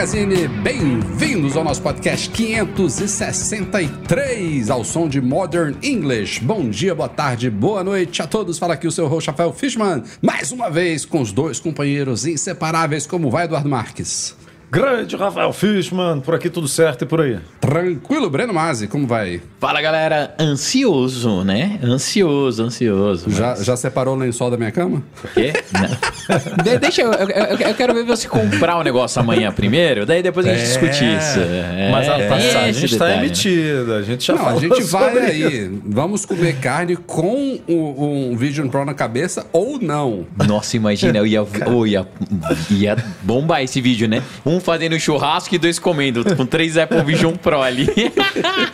Magazine, bem-vindos ao nosso podcast 563, ao som de Modern English. Bom dia, boa tarde, boa noite a todos. Fala aqui o seu host Rafael Fishman, mais uma vez com os dois companheiros inseparáveis. Como vai, Eduardo Marques? Grande Rafael Fishman, por aqui tudo certo e por aí. Tranquilo, Breno Mazzi, como vai? Fala galera, ansioso, né? Ansioso, ansioso. Já, mas- já separou o lençol da minha cama? O quê? De- deixa eu, eu, eu- quero ver você comprar o negócio amanhã primeiro, daí depois a gente discute isso. É, Mas a tem passagem está né? emitida, a gente já Não, a gente vai aí. isso. Vamos comer carne com o, um Vision Pro na cabeça ou não? Nossa, imagina, eu ia, eu ia, ia bombar esse vídeo, né? Um fazendo churrasco e dois comendo, com três Apple Vision Pro ali.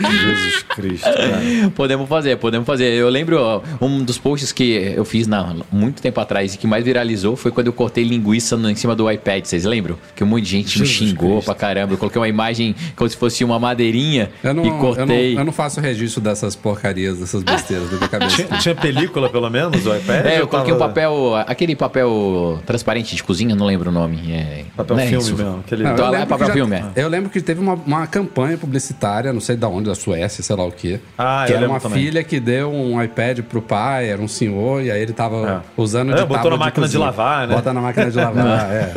Jesus Cristo, cara. podemos fazer, podemos fazer. Eu lembro, ó, um dos posts que eu fiz na, muito tempo atrás e que mais viralizou foi quando eu cortei linguiça no- em cima do iPad, vocês lembram? Que um monte de gente me Jesus xingou Cristo. pra caramba. Eu coloquei uma imagem como se fosse uma madeirinha não, e eu não, cortei. eu não faço registro dessas porcarias, dessas besteiras da minha cabeça. Tinha, tinha película pelo menos, o iPad? É, eu coloquei um tava- papel, aquele papel transparente de cozinha, não lembro o nome. É, Papel não é filme isso? mesmo. Aquele... Não, Então, eu lá é lembro papel que já- filme, é. Eu lembro que teve uma, uma campanha publicitária, não sei da onde, da Suécia, sei lá o quê. Ah, que eu era uma também. filha que deu um iPad pro pai, era um senhor, e aí ele tava usando É, de botou tábua na máquina de cozinha. lavar, né? Bota na máquina de lavar, é.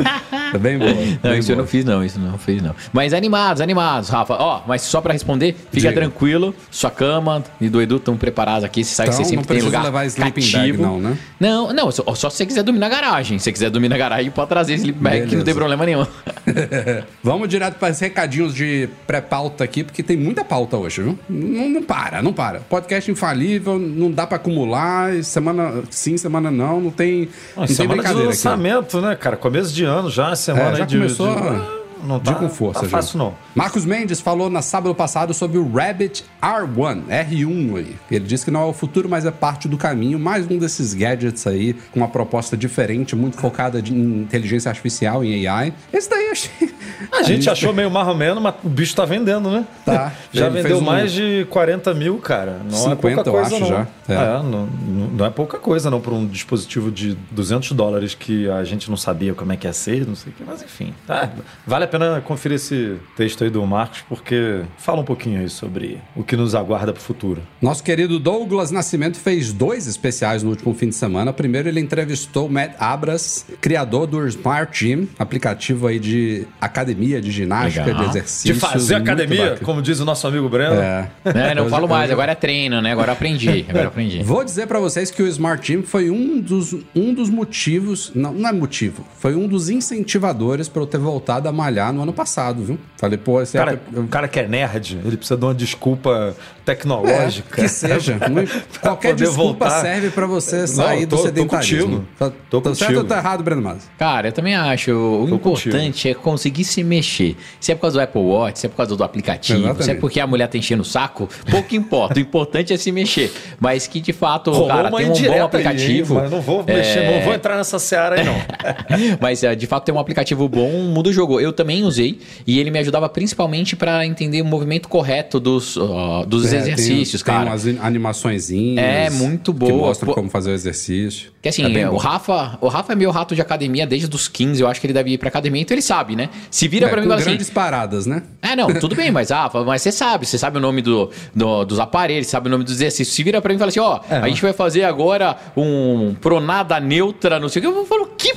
É bem boa. Não, bem isso eu boa. não fiz, não. Isso não fiz, não. Mas animados, animados, Rafa. Ó, mas só pra responder, fica Diga. tranquilo. Sua cama e do Edu estão preparados aqui. Você sabe Então, que você não sempre tem precisa lugar levar sleeping bag, não, né? Não, não. Só, só se você quiser dormir na garagem. Se você quiser dormir na garagem, pode trazer sleeping bag, que não tem problema nenhum. Vamos direto para os recadinhos de pré-pauta aqui, porque tem muita pauta hoje, viu? Não, não para, não para. Podcast infalível, não dá para acumular, semana sim, semana não, não tem, não tem semana de brincadeira aqui. lançamento, né, cara? Começo de ano já, semana É, já de... começou de... a- Não de tá, com força, tá fácil não. Marcos Mendes falou na sábado passado sobre o Rabbit R1, R1 aí. Ele disse que não é o futuro, mas é parte do caminho. Mais um desses gadgets aí, com uma proposta diferente, muito focada de- em inteligência artificial, em AI. Esse daí eu achei... A gente achou meio marromeno, mas o bicho tá vendendo, né? Tá. Já Ele vendeu fez um- mais de 40 mil, cara. Não 50, é pouca eu coisa, acho, não. já. É. É, não, não- não é pouca coisa, não, para um dispositivo de 200 dólares que a gente não sabia como é que ia ser, não sei o que, mas enfim. Tá, vale a pena conferir esse texto aí do Marcos, porque fala um pouquinho aí sobre o que nos aguarda pro futuro. Nosso querido Douglas Nascimento fez dois especiais no último fim de semana. Primeiro, ele entrevistou o Matt Abras, criador do Smart Gym, aplicativo aí de academia, de ginástica, Legal. de De exercício. fazer muito academia, bacana. como diz o nosso amigo Breno. É. Né, Não Hoje- falo mais, hoje- agora é treino, né? Agora aprendi. Agora aprendi. Vou dizer pra vocês que o Smart Gym foi um dos, um dos motivos, não, não é motivo, foi um dos incentivadores pra eu ter voltado a malhar no ano passado, viu? Falei, pô, esse Cara, é, o cara que é nerd, ele precisa de uma desculpa é, tecnológica. que seja. Não- qualquer desculpa voltar. serve pra você sair tô- do tô sedentarismo. contigo. Tá, Tô tá certo contigo. ou tá errado, Breno Mas? Cara, eu também acho. O Tô importante é conseguir se mexer. Se é por causa do Apple Watch, se é por causa do aplicativo, Exatamente. se é porque a mulher tá enchendo o saco, pouco importa. O importante é se mexer. Mas que de fato, Rolou cara, tem um bom aí, aplicativo. hein? mas não vou mexer, É, não vou entrar nessa seara aí, não. Mas é, de fato tem um aplicativo bom, muda o jogo. Eu também usei e ele me ajudava principalmente pra entender o movimento correto dos, ó, dos É, exercícios, tem, cara. Tem umas animaçõezinhas. É, muito Que boa. mostram Pô- como fazer o exercício. Que assim, É bem o bom. Rafa, o Rafa é meu rato de academia desde os 15, eu acho que ele deve ir pra academia, então ele sabe, né? Se vira É, pra mim e fala assim, grandes paradas, né? É, não, tudo bem, mas Rafa, mas você sabe, você sabe o nome do, do- dos aparelhos, sabe o nome dos exercícios. Se vira pra mim e fala assim, ó, É, a gente vai fazer agora um pronada neutra, não sei o que. Eu falo, que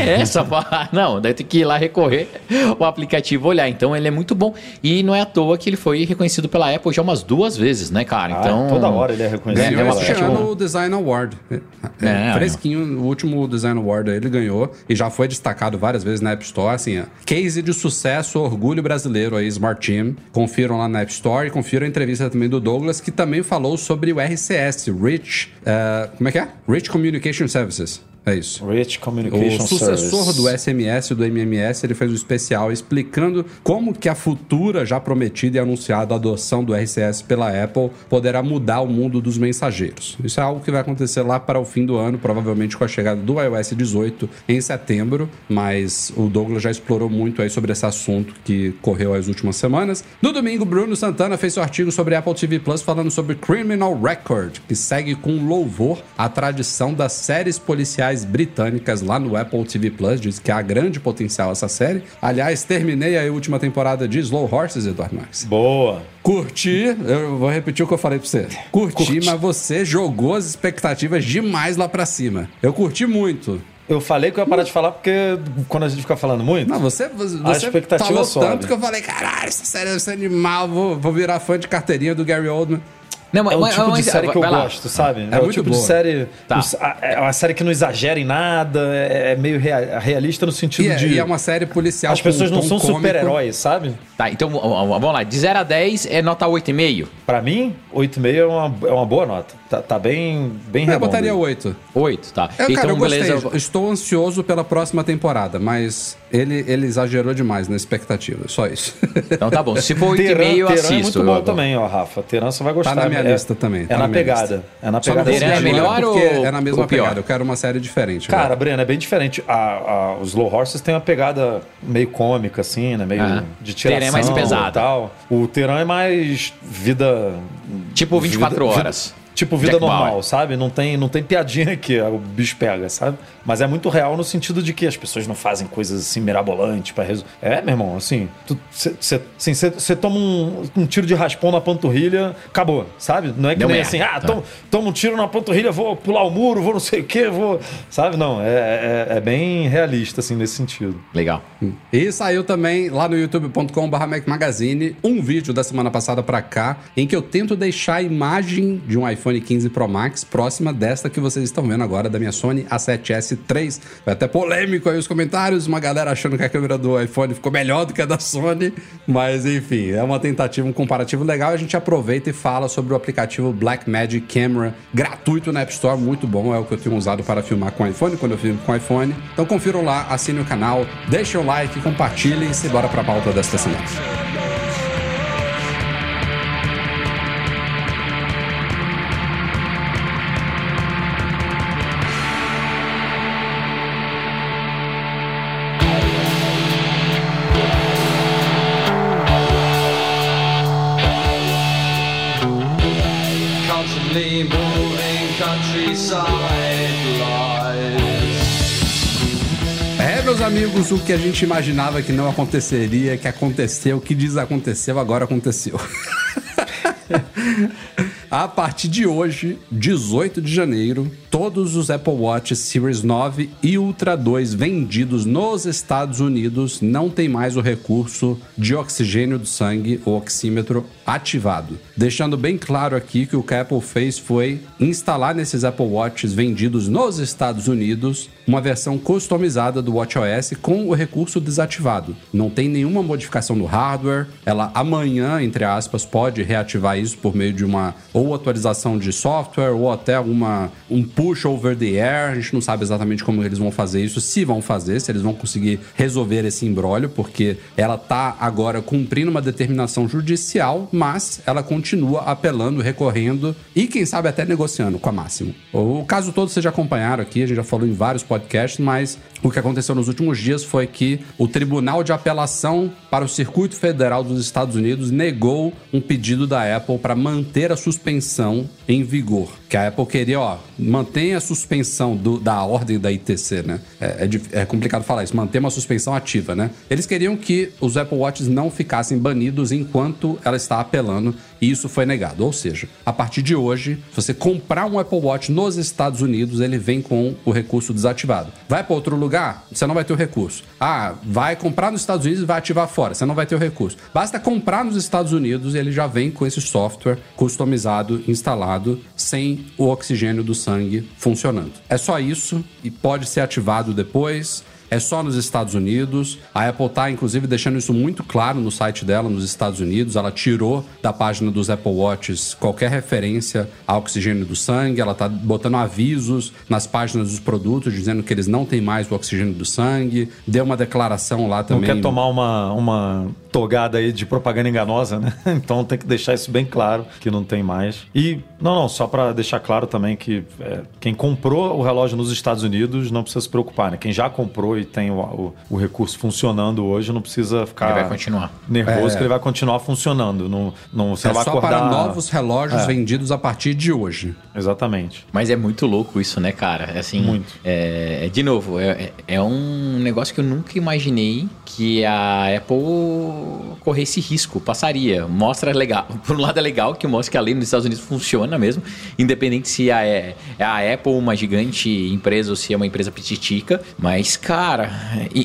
é é essa? Não, daí tem que ir lá recorrer o aplicativo olhar. Então ele é muito bom. E não é à toa que ele foi reconhecido pela Apple já umas duas vezes, né, cara? Ah, Então. toda hora ele é reconhecido. Ganhou é aplicativo ano bom. o Design Award. É, É, fresquinho, o último Design Award ele ganhou e já foi destacado várias vezes na App Store. Assim, ó, case de sucesso, orgulho brasileiro aí, Smart Team. Confiram lá na App Store e confiram a entrevista também do Douglas, que também falou sobre o RCS, Rich. eh, como é que é? Rich Communication Services. É isso. Rich Communication O sucessor Service. do SMS e do MMS, ele fez um especial explicando como que a futura, já prometida e anunciada adoção do RCS pela Apple poderá mudar o mundo dos mensageiros. Isso é algo que vai acontecer lá para o fim do ano, provavelmente com a chegada do iOS 18 em setembro, mas o Douglas já explorou muito aí sobre esse assunto que correu as últimas semanas. No domingo, Bruno Santana fez seu artigo sobre Apple TV Plus falando sobre Criminal Record, que segue com louvor a tradição das séries policiais britânicas lá no Apple TV Plus. Diz que há grande potencial essa série. Aliás, terminei a última temporada de Slow Horses, Eduardo Marques. Boa. Curti, eu vou repetir o que eu falei pra você. Curti, mas você jogou as expectativas demais lá pra cima. Eu curti muito. Eu falei que eu ia parar de falar porque quando a gente fica falando muito. Não, você, você expectativa falou sobe. tanto que eu falei, caralho, essa série deve ser animal, vou, vou virar fã de carteirinha do Gary Oldman. Não, mas, É o mas- tipo de mas- série que eu lá. gosto, sabe? É, É o muito tipo boa. de série. Tá. É uma série que não exagera em nada, é é meio rea- realista no sentido E é, de. e é uma série policial. As pessoas não são super-heróis, sabe? Tá, então vamos lá. De 0 a 10 é nota 8,5? Pra mim, 8,5 é uma, é uma boa nota. Tá, tá bem, bem Eu redondo. botaria 8. 8, tá. Eu, então, cara, eu gostei. beleza. Estou ansioso pela próxima temporada, mas ele, ele exagerou demais na expectativa. Só isso. Então tá bom. Se for Teran, 8,5 eu Teran assisto. é muito eu- bom também, ó, Rafa. Teran você vai gostar. Tá na minha É- também, É tá na, na minha pegada. É na Só não pegada. Teran é melhor ou- é na mesma pegada. Eu quero uma série diferente. Cara, agora. Breno, é bem diferente. A, a- os Slow Horses tem uma pegada meio cômica, assim, né? Meio Ah. de tiração é mais pesada. e tal. O Teran é mais vida... Tipo 24 vida- horas. Tipo vida Jack normal, Bauer. sabe? Não tem, não tem piadinha que o bicho pega, sabe? Mas é muito real no sentido de que as pessoas não fazem coisas assim mirabolantes para resolver. É, meu irmão, assim, você toma um, um tiro de raspão na panturrilha, acabou, sabe? Não é que Deu nem merda. assim, ah, Tá. toma, toma um tiro na panturrilha, vou pular o muro, vou não sei o quê, vou. Sabe? Não, é, é, é bem realista, assim, nesse sentido. Legal. E saiu também lá no youtube.com.br Mac Magazine um vídeo da semana passada pra cá em que eu tento deixar a imagem de um iPhone 15 Pro Max próxima desta que vocês estão vendo agora da minha Sony A7S III. Foi até polêmico aí os comentários, uma galera achando que a câmera do iPhone ficou melhor do que a da Sony, mas enfim, é uma tentativa, um comparativo legal. A gente aproveita e fala sobre o aplicativo Blackmagic Camera, gratuito na App Store, muito bom, é o que eu tenho usado para filmar com iPhone, quando eu filmo com iPhone. Então confiram lá, assinem o canal, deixem o like, compartilhem e se bora pra pauta desta semana. Amigos, o que a gente imaginava que não aconteceria, que aconteceu, que desaconteceu, agora aconteceu. A partir de hoje, 18 de janeiro, todos os Apple Watch Series 9 e Ultra 2 vendidos nos Estados Unidos não tem mais o recurso de oxigênio do sangue, o oxímetro, ativado. Deixando bem claro aqui que o que a Apple fez foi instalar nesses Apple Watches vendidos nos Estados Unidos uma versão customizada do WatchOS com o recurso desativado. Não tem nenhuma modificação no hardware. Ela amanhã, entre aspas, pode reativar isso por meio de uma ou atualização de software ou até alguma um push over the air. A gente não sabe exatamente como eles vão fazer isso, se vão fazer, se eles vão conseguir resolver esse embrólio, porque ela tá agora cumprindo uma determinação judicial, mas ela continua apelando, recorrendo e quem sabe até negociando com a Máximo. O caso todo vocês já acompanharam aqui, a gente já falou em vários podcasts, mas o que aconteceu nos últimos dias foi que o Tribunal de Apelação para o Circuito Federal dos Estados Unidos negou um pedido da Apple para manter a suspensão em vigor. Que a Apple queria, ó, mantenha a suspensão do- da ordem da ITC, né? É, é é complicado falar isso, manter uma suspensão ativa, né? Eles queriam que os Apple Watches não ficassem banidos enquanto ela está apelando e isso foi negado. Ou seja, a partir de hoje, se você comprar um Apple Watch nos Estados Unidos, ele vem com o recurso desativado. Vai para outro lugar, você não vai ter o recurso. Ah, vai comprar nos Estados Unidos e vai ativar fora, você não vai ter o recurso. Basta comprar nos Estados Unidos e ele já vem com esse software customizado, instalado, sem o oxigênio do sangue funcionando. É só isso e pode ser ativado depois é só nos Estados Unidos. A Apple está, inclusive, deixando isso muito claro no site dela, nos Estados Unidos. Ela tirou da página dos Apple Watches qualquer referência ao oxigênio do sangue. Ela está botando avisos nas páginas dos produtos, dizendo que eles não têm mais o oxigênio do sangue. Deu uma declaração lá também. Não quer tomar uma, uma togada aí de propaganda enganosa, né? Então tem que deixar isso bem claro que não tem mais. E, não, não, só para deixar claro também que é, quem comprou o relógio nos Estados Unidos não precisa se preocupar, né? Quem já comprou e tem o, o, o recurso funcionando hoje não precisa ficar Ele vai continuar. nervoso É. que ele vai continuar funcionando. Não, não, você É não vai só acordar... para novos relógios É. vendidos a partir de hoje. Exatamente. Mas é muito louco isso, né, cara? É Assim, Muito. É, é- de novo, é, é- um negócio que eu nunca imaginei que a Apple corresse risco, passaria. Mostra legal. Por um lado é legal que mostra que a lei nos Estados Unidos funciona mesmo, independente se a, é, é a Apple uma gigante empresa ou se é uma empresa petitica. Mas, cara,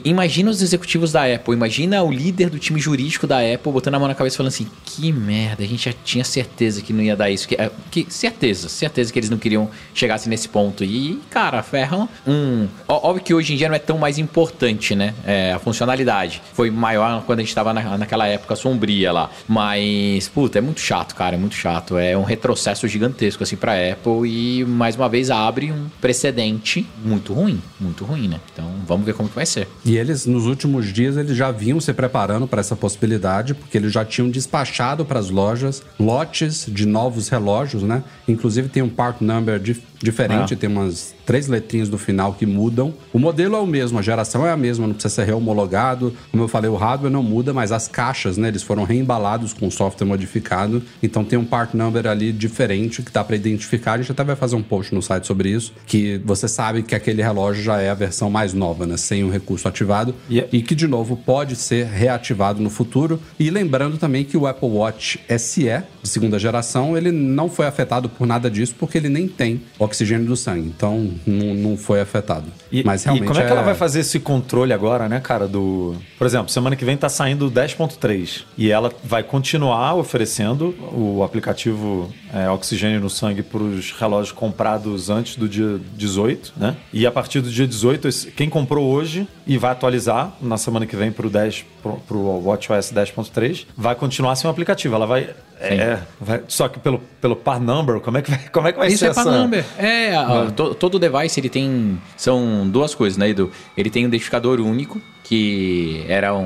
imagina os executivos da Apple, imagina o líder do time jurídico da Apple botando a mão na cabeça e falando assim: que merda, a gente já tinha certeza que não ia dar isso. Que, que- certeza, certeza que eles não queriam chegasse nesse ponto. E, cara, ferram um. Óbvio que hoje em dia não é tão mais importante, né? É, a funcionalidade. Foi maior quando a gente tava na, naquela época sombria lá. Mas, puta, é muito chato, cara. É muito chato. É um retrocesso gigantesco, assim, pra Apple. E, mais uma vez, abre um precedente muito ruim. Muito ruim, né? Então, vamos ver como que vai ser. E eles, nos últimos dias, eles já vinham se preparando para essa possibilidade, porque eles já tinham despachado para as lojas lotes de novos relógios, né? Inclusive tem um part number dif- diferente, Ah. tem umas três letrinhas do final que mudam. O modelo é o mesmo, a geração é a mesma, não precisa ser rehomologado. Como eu falei, o hardware não muda, mas as caixas, né? Eles foram reembalados com software modificado. Então tem um part number ali diferente que dá para identificar. A gente até vai fazer um post no site sobre isso, que você sabe que aquele relógio já é a versão mais nova, né? Sem o recurso ativado. E é- E que, de novo, pode ser reativado no futuro. E lembrando também que o Apple Watch SE, de segunda geração, ele não foi afetado por nada disso, porque ele nem tem oxigênio do sangue. Então, não, não foi afetado. E, Mas e realmente como é que ela vai fazer esse controle agora, né, cara? Do. Por exemplo, semana que vem tá saindo o 10.3 e ela vai continuar oferecendo o aplicativo é, Oxigênio no Sangue para os relógios comprados antes do dia 18, né? E a partir do dia 18, esse- quem comprou hoje e vai atualizar na semana que vem para o 10, para o WatchOS 10.3, vai continuar sem o aplicativo. Ela vai. É, vai- só que pelo, pelo par number, como é que vai, como é que vai Isso ser é essa... para number. É, a- to- todo device ele tem. São duas coisas, né, Edu? Ele tem um identificador único, que era um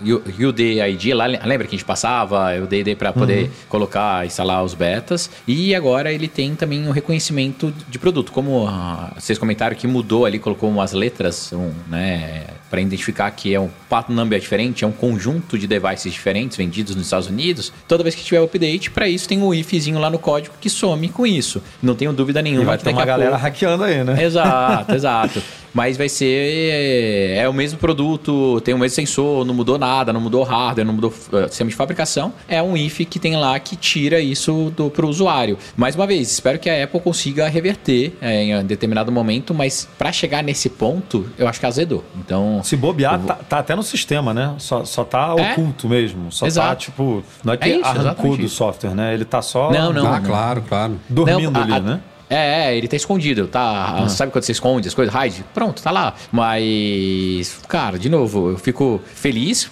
um UD ID. Lá, lembra que a gente passava o DD para poder colocar, instalar os betas. E agora ele tem também o reconhecimento de produto. Como ah, vocês comentaram que mudou ali, colocou umas letras, um, né, para identificar que é um part number diferente, é um conjunto de devices diferentes vendidos nos Estados Unidos. Toda vez que tiver update, para isso tem o ifzinho lá no código que some com isso. Não tenho dúvida E nenhuma. vai que ter uma galera pouco- hackeando aí, né? Exato, exato. Mas vai ser. É, é o mesmo produto, tem o mesmo sensor, não mudou nada, não mudou hardware, não mudou uh, sistema de fabricação. É um IF que tem lá que tira isso do, pro usuário. Mais uma vez, espero que a Apple consiga reverter é, em um determinado momento, mas para chegar nesse ponto, eu acho que azedou. Então. Se bobear, tá, tá até no sistema, né? Só, só tá É? oculto mesmo. Só tá, Exato. tipo. Não é que É isso, arrancou do software, né? Ele tá só Não, não. Ah, claro, claro. dormindo Não, a- ali, a- né? É, é, ele tá escondido, tá? Sabe quando você esconde as coisas? Hide? Pronto, tá lá. Mas, cara, de novo, eu fico feliz,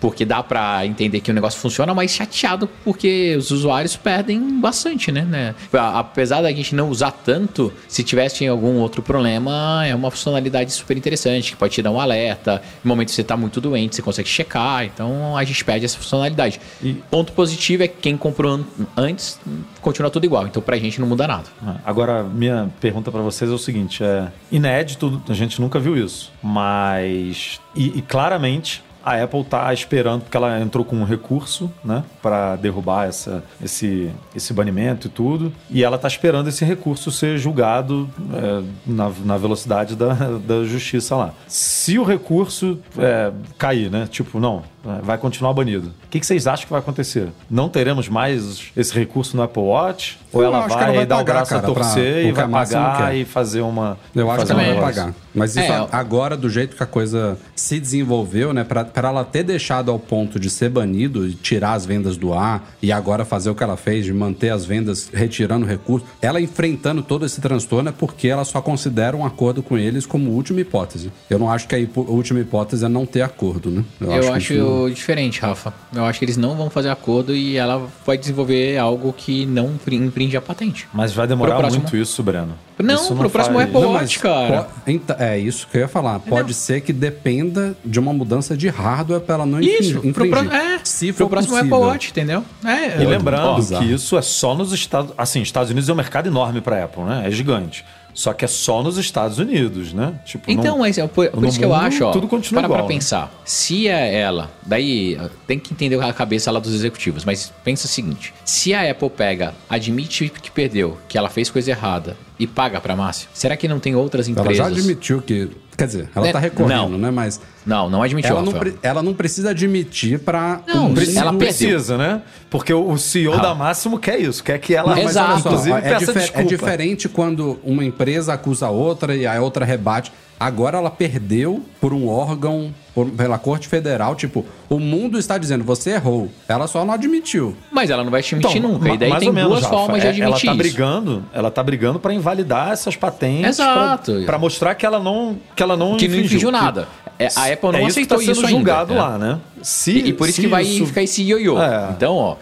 porque dá pra entender que o negócio funciona, mas chateado porque os usuários perdem bastante, né? né? Apesar da gente não usar tanto, se tivesse algum outro problema, é uma funcionalidade super interessante, que pode te dar um alerta. No momento que você tá muito doente, você consegue checar. Então a gente perde essa funcionalidade. E- Ponto positivo é que quem comprou an- antes continua tudo igual. Então pra gente não muda nada. Agora, minha pergunta pra vocês é o seguinte: é inédito, a gente nunca viu isso, mas. E, e claramente. A Apple tá esperando, porque ela entrou com um recurso, né? Pra derrubar essa, esse, esse banimento e tudo. E ela tá esperando esse recurso ser julgado é, na, na velocidade da, da justiça lá. Se o recurso é, cair, né? Tipo, não, vai continuar banido. O que, que vocês acham que vai acontecer? Não teremos mais esse recurso no Apple Watch? Ou Eu ela acho vai, ela vai dar o braço a cara, pra- torcer e vai a pagar e fazer uma. Eu acho que ela um vai negócio. pagar. Mas isso É, a- eu- agora, do jeito que a coisa se desenvolveu, né? Pra, pra ela ter deixado ao ponto de ser banido e tirar as vendas do ar e agora fazer o que ela fez, de manter as vendas, retirando recursos, ela enfrentando todo esse transtorno é porque ela só considera um acordo com eles como última hipótese. Eu não acho que a última hipótese é não ter acordo, né? Eu, que acho, diferente, Rafa. Eu acho que eles não vão fazer acordo e ela vai desenvolver algo que não impri- infringe a patente. Mas vai demorar Pro próximo- muito isso, Breno. Não, Isso pro próximo Apple Não, Watch, cara. po- então, é isso que eu ia falar. Pode ser que dependa de uma mudança de hardware pra ela não Isso, infringir. pro, pro, é, Se pro for próximo possível. Apple Watch, entendeu? É, E lembrando que isso é só nos Estados Assim, Estados Unidos é um mercado enorme para Apple, né? É gigante. Só que é só nos Estados Unidos, né? Tipo, Então, não- mas é por, por isso que eu mundo, acho, ó. tudo continua para igual, pra né? pensar. Se é ela, daí tem que entender a cabeça lá dos executivos, mas pensa o seguinte: se a Apple pega, admite que perdeu, que ela fez coisa errada e paga pra Márcia, será que não tem outras Ela empresas? já admitiu que. Quer dizer, ela Né? tá recorrendo, Não. né? Mas Não, não admitiu, ela não, pre- ela não precisa admitir pra. Não, um Precisa, ela precisa, né? Porque o CEO Ah. da Máximo quer isso, quer que ela, Não, mas inclusive, é, peça difer- é diferente quando uma empresa acusa a outra e a outra rebate. Agora ela perdeu por um órgão, por- pela Corte Federal. Tipo, o mundo está dizendo, você errou. Ela só não admitiu. Mas ela não vai te admitir nunca. Então, ma- E daí mais tem ou menos, duas Rafa. formas de É, admitir Ela tá isso. brigando, ela tá brigando para invalidar essas patentes, Exato. para mostrar que ela não que ela não Que não infringiu que- nada. É, a Apple não é isso que aceitou tá sendo isso julgado ainda. lá, é. né? Se, E, e por isso que vai isso- ficar esse ioiô. É. Então, ó,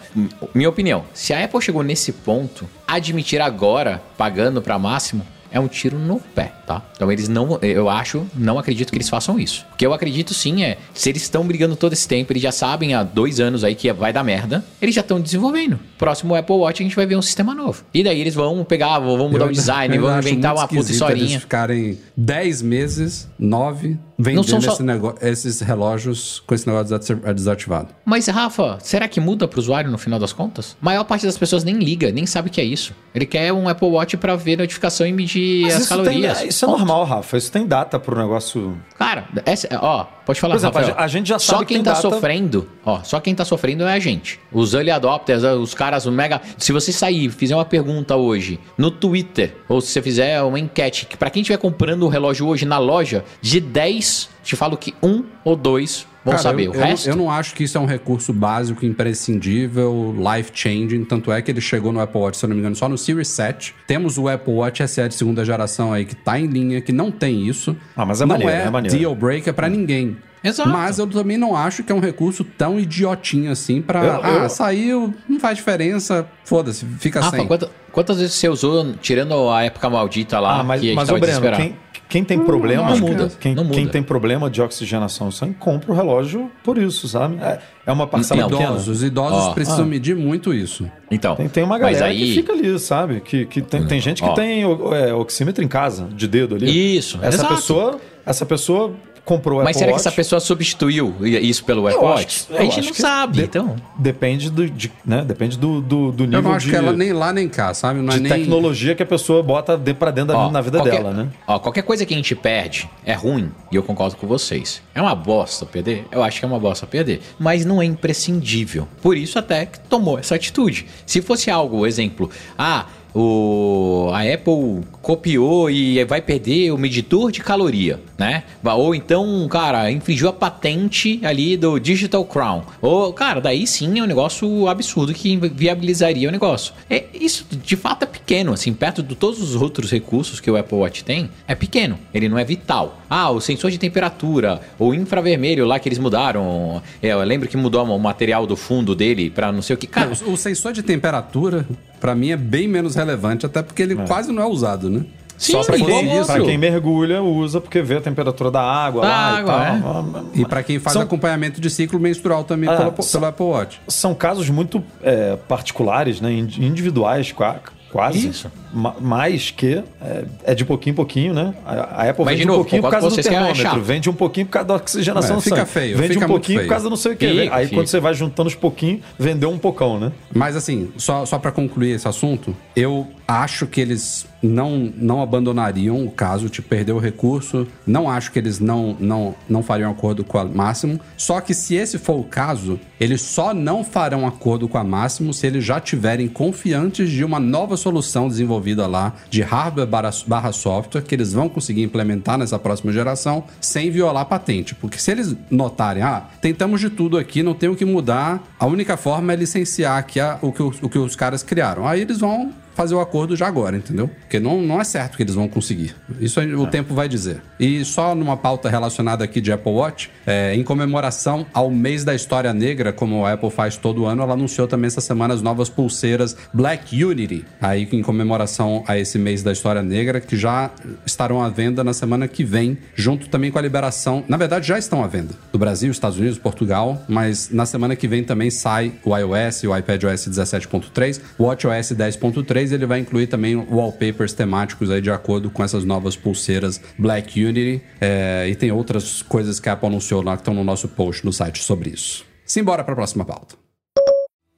minha opinião, se a Apple chegou nesse ponto, admitir agora, pagando pra máximo, é um tiro no pé, tá? Então eles não, eu acho, não acredito que eles façam isso. O que eu acredito sim é, se eles estão brigando todo esse tempo, eles já sabem há dois anos aí que vai dar merda, eles já estão desenvolvendo. Próximo Apple Watch a gente vai ver um sistema novo. E daí eles vão pegar, vão mudar Eu o design, vão inventar uma puta esquisito Eles historinha. ficarem 10 meses, 9, vendendo só- esse nego- esses relógios com esse negócio desati- desativado. Mas, Rafa, será que muda pro usuário no final das contas? A maior parte das pessoas nem liga, nem sabe o que é isso. Ele quer um Apple Watch pra ver notificação e medir Mas as isso, tem- calorias. isso é normal, Rafa. Isso tem data pro negócio. Cara, essa, ó, pode falar, Por exemplo, Rafael. a gente- já Só sabe que quem tem tá data- sofrendo, ó, só quem tá sofrendo é a gente. Os early adopters, os caras mega... Se você sair, fizer uma pergunta hoje no Twitter, ou se você fizer uma enquete, que pra quem estiver comprando o relógio hoje na loja, de 10, te falo que um ou dois vão Cara, saber. eu, o eu- resto... eu não acho que isso é um recurso básico, imprescindível, life-changing. Tanto é que ele chegou no Apple Watch, se eu não me engano, só no Series 7. Temos o Apple Watch SE de segunda geração aí que tá em linha, que não tem isso. Ah, mas é não maneiro, é, é maneiro. deal breaker pra ninguém. Exato. Mas eu também não acho que é um recurso tão idiotinho assim pra. Eu- ah, eu- saiu, não faz diferença, foda-se, fica Rafa, sem. quanta- quantas vezes você usou, tirando a época maldita lá, Ah, mas, que a gente mas tava o Breno, desesperado? quem, quem tem problema. não muda, Quem, não muda. quem tem problema de oxigenação sangue, compra o relógio por isso, sabe? É, é uma parcela Não, pequena. Idosos, os idosos Ó. precisam Ah. medir muito isso. Então, Tem, tem uma mas galera aí... que fica ali, sabe? Que, que tem, tem gente que Ó. tem é, oxímetro em casa, de dedo ali. Isso, essa exato. pessoa Essa pessoa comprou o Mas Apple será que Watch. essa pessoa substituiu isso pelo Apple Watch? que- A gente não que sabe, de- então... Depende do, de, né? Depende do, do, do nível Eu não acho de, que ela nem lá nem cá, sabe? Não é de nem. tecnologia que a pessoa bota de, pra dentro da, Ó, na vida qualquer- dela, né? Ó, qualquer coisa que a gente perde é ruim, e eu concordo com vocês. É uma bosta perder? Eu acho que é uma bosta perder. Mas não é imprescindível. Por isso até que tomou essa atitude. Se fosse algo, exemplo, ah, o, a Apple copiou e vai perder o medidor de caloria, né? Ou então, cara, infringiu a patente ali do Digital Crown. Ou, cara, daí sim é um negócio absurdo que viabilizaria o negócio. É, isso de fato é pequeno, assim, perto de todos os outros recursos que o Apple Watch tem, é pequeno. Ele não é vital. Ah, o sensor de temperatura, o infravermelho lá que eles mudaram. É, eu lembro que mudou o material do fundo dele pra não sei o que. Cara, Não, o sensor de temperatura, pra mim, é bem menos relevante, até porque ele quase não é usado, né? Sim, Só pra igual quem, quem mergulha, usa porque vê a temperatura da água Da lá água, é. e tal. E pra quem faz São- acompanhamento de ciclo menstrual também Ah, pelo, são- pelo Apple Watch. São casos muito é, particulares, né, indi- individuais, qua- Quase. Isso. Ma- mais que é, é de pouquinho em pouquinho, né? A, a Apple Mas, vende de novo, um pouquinho por causa do é termômetro, vende um pouquinho por causa da oxigenação É, do fica sangue. feio, vende fica um pouquinho feio. por causa do não sei o quê. Fica, Aí fica. quando você vai juntando os pouquinhos, vendeu um pocão, né? Mas assim, só, só para concluir esse assunto, eu acho que eles não, não abandonariam o caso, tipo, perder o recurso. Não acho que eles não, não, não fariam acordo com a Máximo. Só que se esse for o caso, eles só não farão acordo com a Máximo se eles já tiverem confiantes de uma nova solução desenvolvida lá de hardware barra, barra software que eles vão conseguir implementar nessa próxima geração sem violar a patente. Porque se eles notarem, ah, tentamos de tudo aqui, não tem o que mudar, a única forma é licenciar aqui a- o, que os, o que os caras criaram. Aí eles vão fazer o acordo já agora, entendeu? Porque não, não é certo que eles vão conseguir. Isso o tempo vai dizer. E só numa pauta relacionada aqui de Apple Watch, é, em comemoração ao mês da história negra, como a Apple faz todo ano, ela anunciou também essa semana as novas pulseiras Black Unity, aí em comemoração a esse mês da história negra, que já estarão à venda na semana que vem, junto também com a liberação. Na verdade, já estão à venda. Do Brasil, Estados Unidos, Portugal, mas na semana que vem também sai o iOS, o iPadOS 17.3, o WatchOS 10.3, ele vai incluir também wallpapers temáticos aí de acordo com essas novas pulseiras Black Unity. É, e tem outras coisas que a Apple anunciou lá que estão no nosso post no site sobre isso. Simbora para a próxima pauta.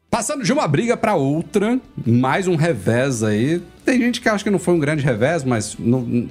Passando de uma briga para outra, mais um revés aí. Tem gente que acha que não foi um grande revés, mas no,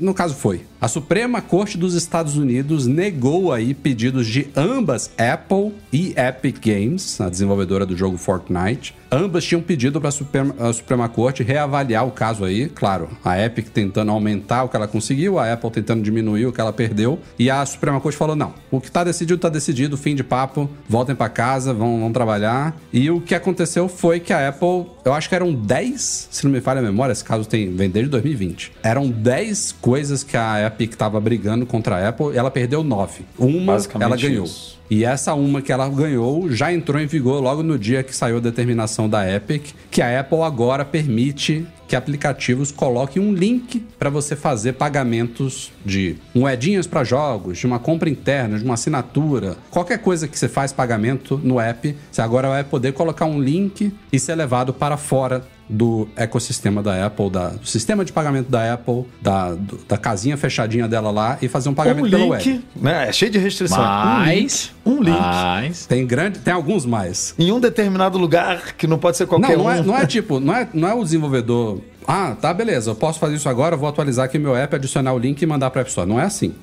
no, caso foi. A Suprema Corte dos Estados Unidos negou aí pedidos de ambas Apple e Epic Games, a desenvolvedora do jogo Fortnite. Ambas tinham pedido para a Suprema, Corte reavaliar o caso aí. Claro, a Epic tentando aumentar o que ela conseguiu, a Apple tentando diminuir o que ela perdeu. E a Suprema Corte falou: não, o que tá decidido, tá decidido, fim de papo, voltem para casa, vão, vão trabalhar. E o que aconteceu foi que a Apple, eu acho que eram 10, se não me falha memória, esse caso tem, vem desde 2020. Eram 10 coisas que a Epic tava brigando contra a Apple e ela perdeu 9. Uma ela ganhou. isso. E essa uma que ela ganhou já entrou em vigor logo no dia que saiu a determinação da Epic, que a Apple agora permite que aplicativos coloquem um link para você fazer pagamentos de moedinhas para jogos, de uma compra interna, de uma assinatura, qualquer coisa que você faz pagamento no app, você agora vai poder colocar um link e ser levado para fora do ecossistema da Apple, da- do sistema de pagamento da Apple, da, do- da casinha fechadinha dela lá e fazer um pagamento Um pela web. link, né? É cheio de restrição. Mas. Um link. Um link. Mas. Tem grande, tem alguns mais. Em um determinado lugar que não pode ser Não, qualquer não um. é, não é tipo, não é, não é o desenvolvedor. Ah, tá, beleza, eu posso fazer isso agora, eu vou atualizar aqui meu app, adicionar o link e mandar pra App Store. Não é assim.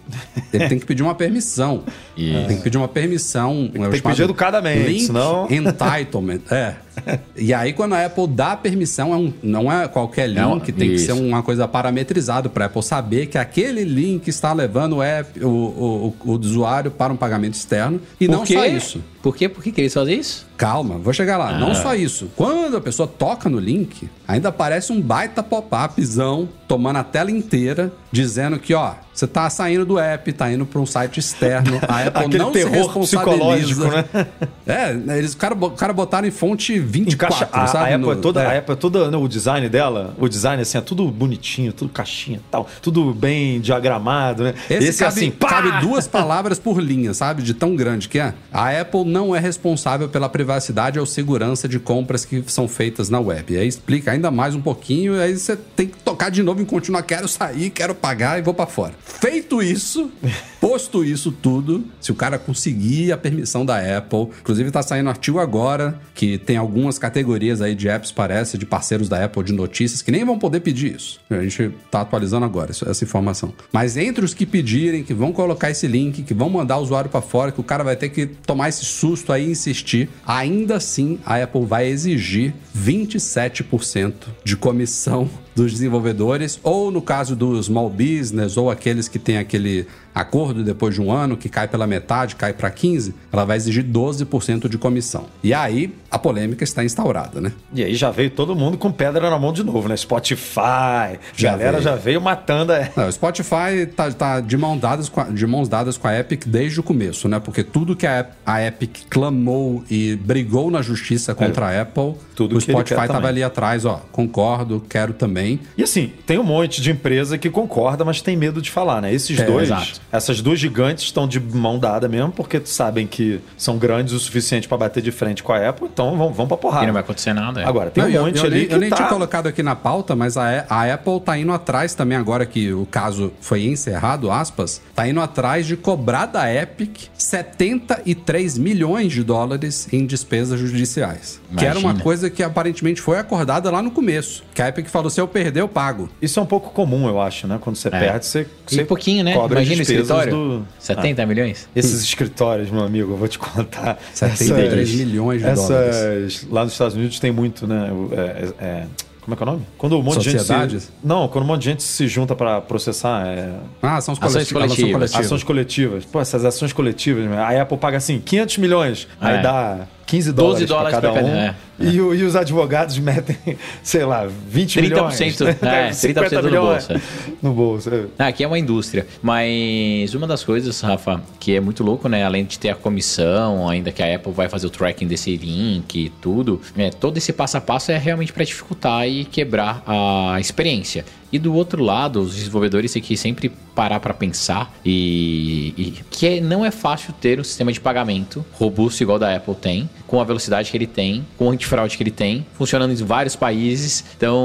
Ele tem que pedir uma permissão. Isso. Tem que pedir uma permissão. Tem que pedir educadamente, link senão- Entitlement. É. E aí, quando a Apple dá a permissão, é um- não é qualquer link, Não, tem que isso. ser uma coisa parametrizada para a Apple saber que aquele link está levando o, app, o, o, o usuário para um pagamento externo. E não Por quê? só isso. Por quê? Por que, que eles fazem isso? Calma, vou chegar lá. Ah. Não só isso. Quando a pessoa toca no link, ainda aparece um baita pop-upzão tomando a tela inteira, dizendo que, ó, você tá saindo do app, tá indo para um site externo. A Apple Aquele não se terror responsabiliza. psicológico, né? É, eles, o cara, o cara botaram em fonte 24, Encaixa, a, sabe? a Apple No- é toda, é. a Apple é toda, né, o design dela, o design assim é tudo bonitinho, tudo caixinha, e tal, tudo bem diagramado, né? Esse, é cabe, assim, pá! cabe duas palavras por linha, sabe? De tão grande que é. A Apple não é responsável pela privacidade ou segurança de compras que são feitas na web. E aí explica ainda mais um pouquinho, e aí você tem que tocar de novo em continuar. Quero sair, quero pagar e vou pra fora. Feito isso, posto isso tudo, se o cara conseguir a permissão da Apple, inclusive tá saindo artigo agora que tem algumas categorias aí de apps, parece, de parceiros da Apple de notícias que nem vão poder pedir isso. A gente tá atualizando agora essa informação. Mas entre os que pedirem, que vão colocar esse link, que vão mandar o usuário para fora, que o cara vai ter que tomar esse susto aí insistir, ainda assim a Apple vai exigir 27% de comissão dos desenvolvedores, ou no caso do small business, ou aqueles que têm aquele acordo depois de um ano, que cai pela metade, cai para 15, ela vai exigir 12% de comissão. E aí a polêmica está instaurada, né? E aí já veio todo mundo com pedra na mão de novo, né? Spotify, Já galera veio. já veio matando. É. Não, o Spotify tá, tá de, mão dadas com a, de mãos dadas com a Epic desde o começo, né? Porque tudo que a, a Epic clamou e brigou na justiça contra a Apple, tudo o que ele Spotify quer tava também. ali atrás, ó, concordo, quero também. E assim, tem um monte de empresa que concorda, mas tem medo de falar, né? Esses É, dois, exato. essas duas gigantes estão de mão dada mesmo, porque sabem que são grandes o suficiente pra bater de frente com a Apple, então vão, vão pra porrada. E não vai acontecer nada. é. Agora, tem Não, um eu- monte eu, ali nem, que eu nem tá... tinha colocado aqui na pauta, mas a, a Apple tá indo atrás também, agora que o caso foi encerrado, aspas, tá indo atrás de cobrar da Epic 73 milhões de dólares em despesas judiciais. Que era uma Imagina. Coisa que aparentemente foi acordada lá no começo. Que a Epic falou: se eu perder, eu pago. Isso é um pouco comum, eu acho, né? Quando você perde, você, E você pouquinho, né? cobra Imagina o escritório. do... 70 milhões? Esses escritórios, meu amigo, eu vou te contar. 73 milhões de essas, dólares. Lá nos Estados Unidos tem muito, né? é- é- é- como é que é o nome? Quando um monte de gente Sociedades? se, Não, quando um monte de gente se junta pra processar, é, Ah, são os Ações coleti- elas são coletivas. ações coletivas. Pô, essas ações coletivas, a Apple paga assim, 500 milhões, aí É. dá 15 12 dólares, dólares pra cada pra um. cada- é. E, e os advogados metem, sei lá, 20 milhões. 30%, é, 30% no milhões bolso. No bolso. é. Ah, aqui é uma indústria. Mas uma das coisas, Rafa, que é muito louco, né? Além de ter a comissão, ainda que a Apple vai fazer o tracking desse link e tudo, é, todo esse passo a passo é realmente para dificultar e quebrar a experiência. E do outro lado, os desenvolvedores têm que sempre parar para pensar e, e que é- não é fácil ter um sistema de pagamento robusto igual da Apple tem, com a velocidade que ele tem, com o antifraude que ele tem, funcionando em vários países. Então,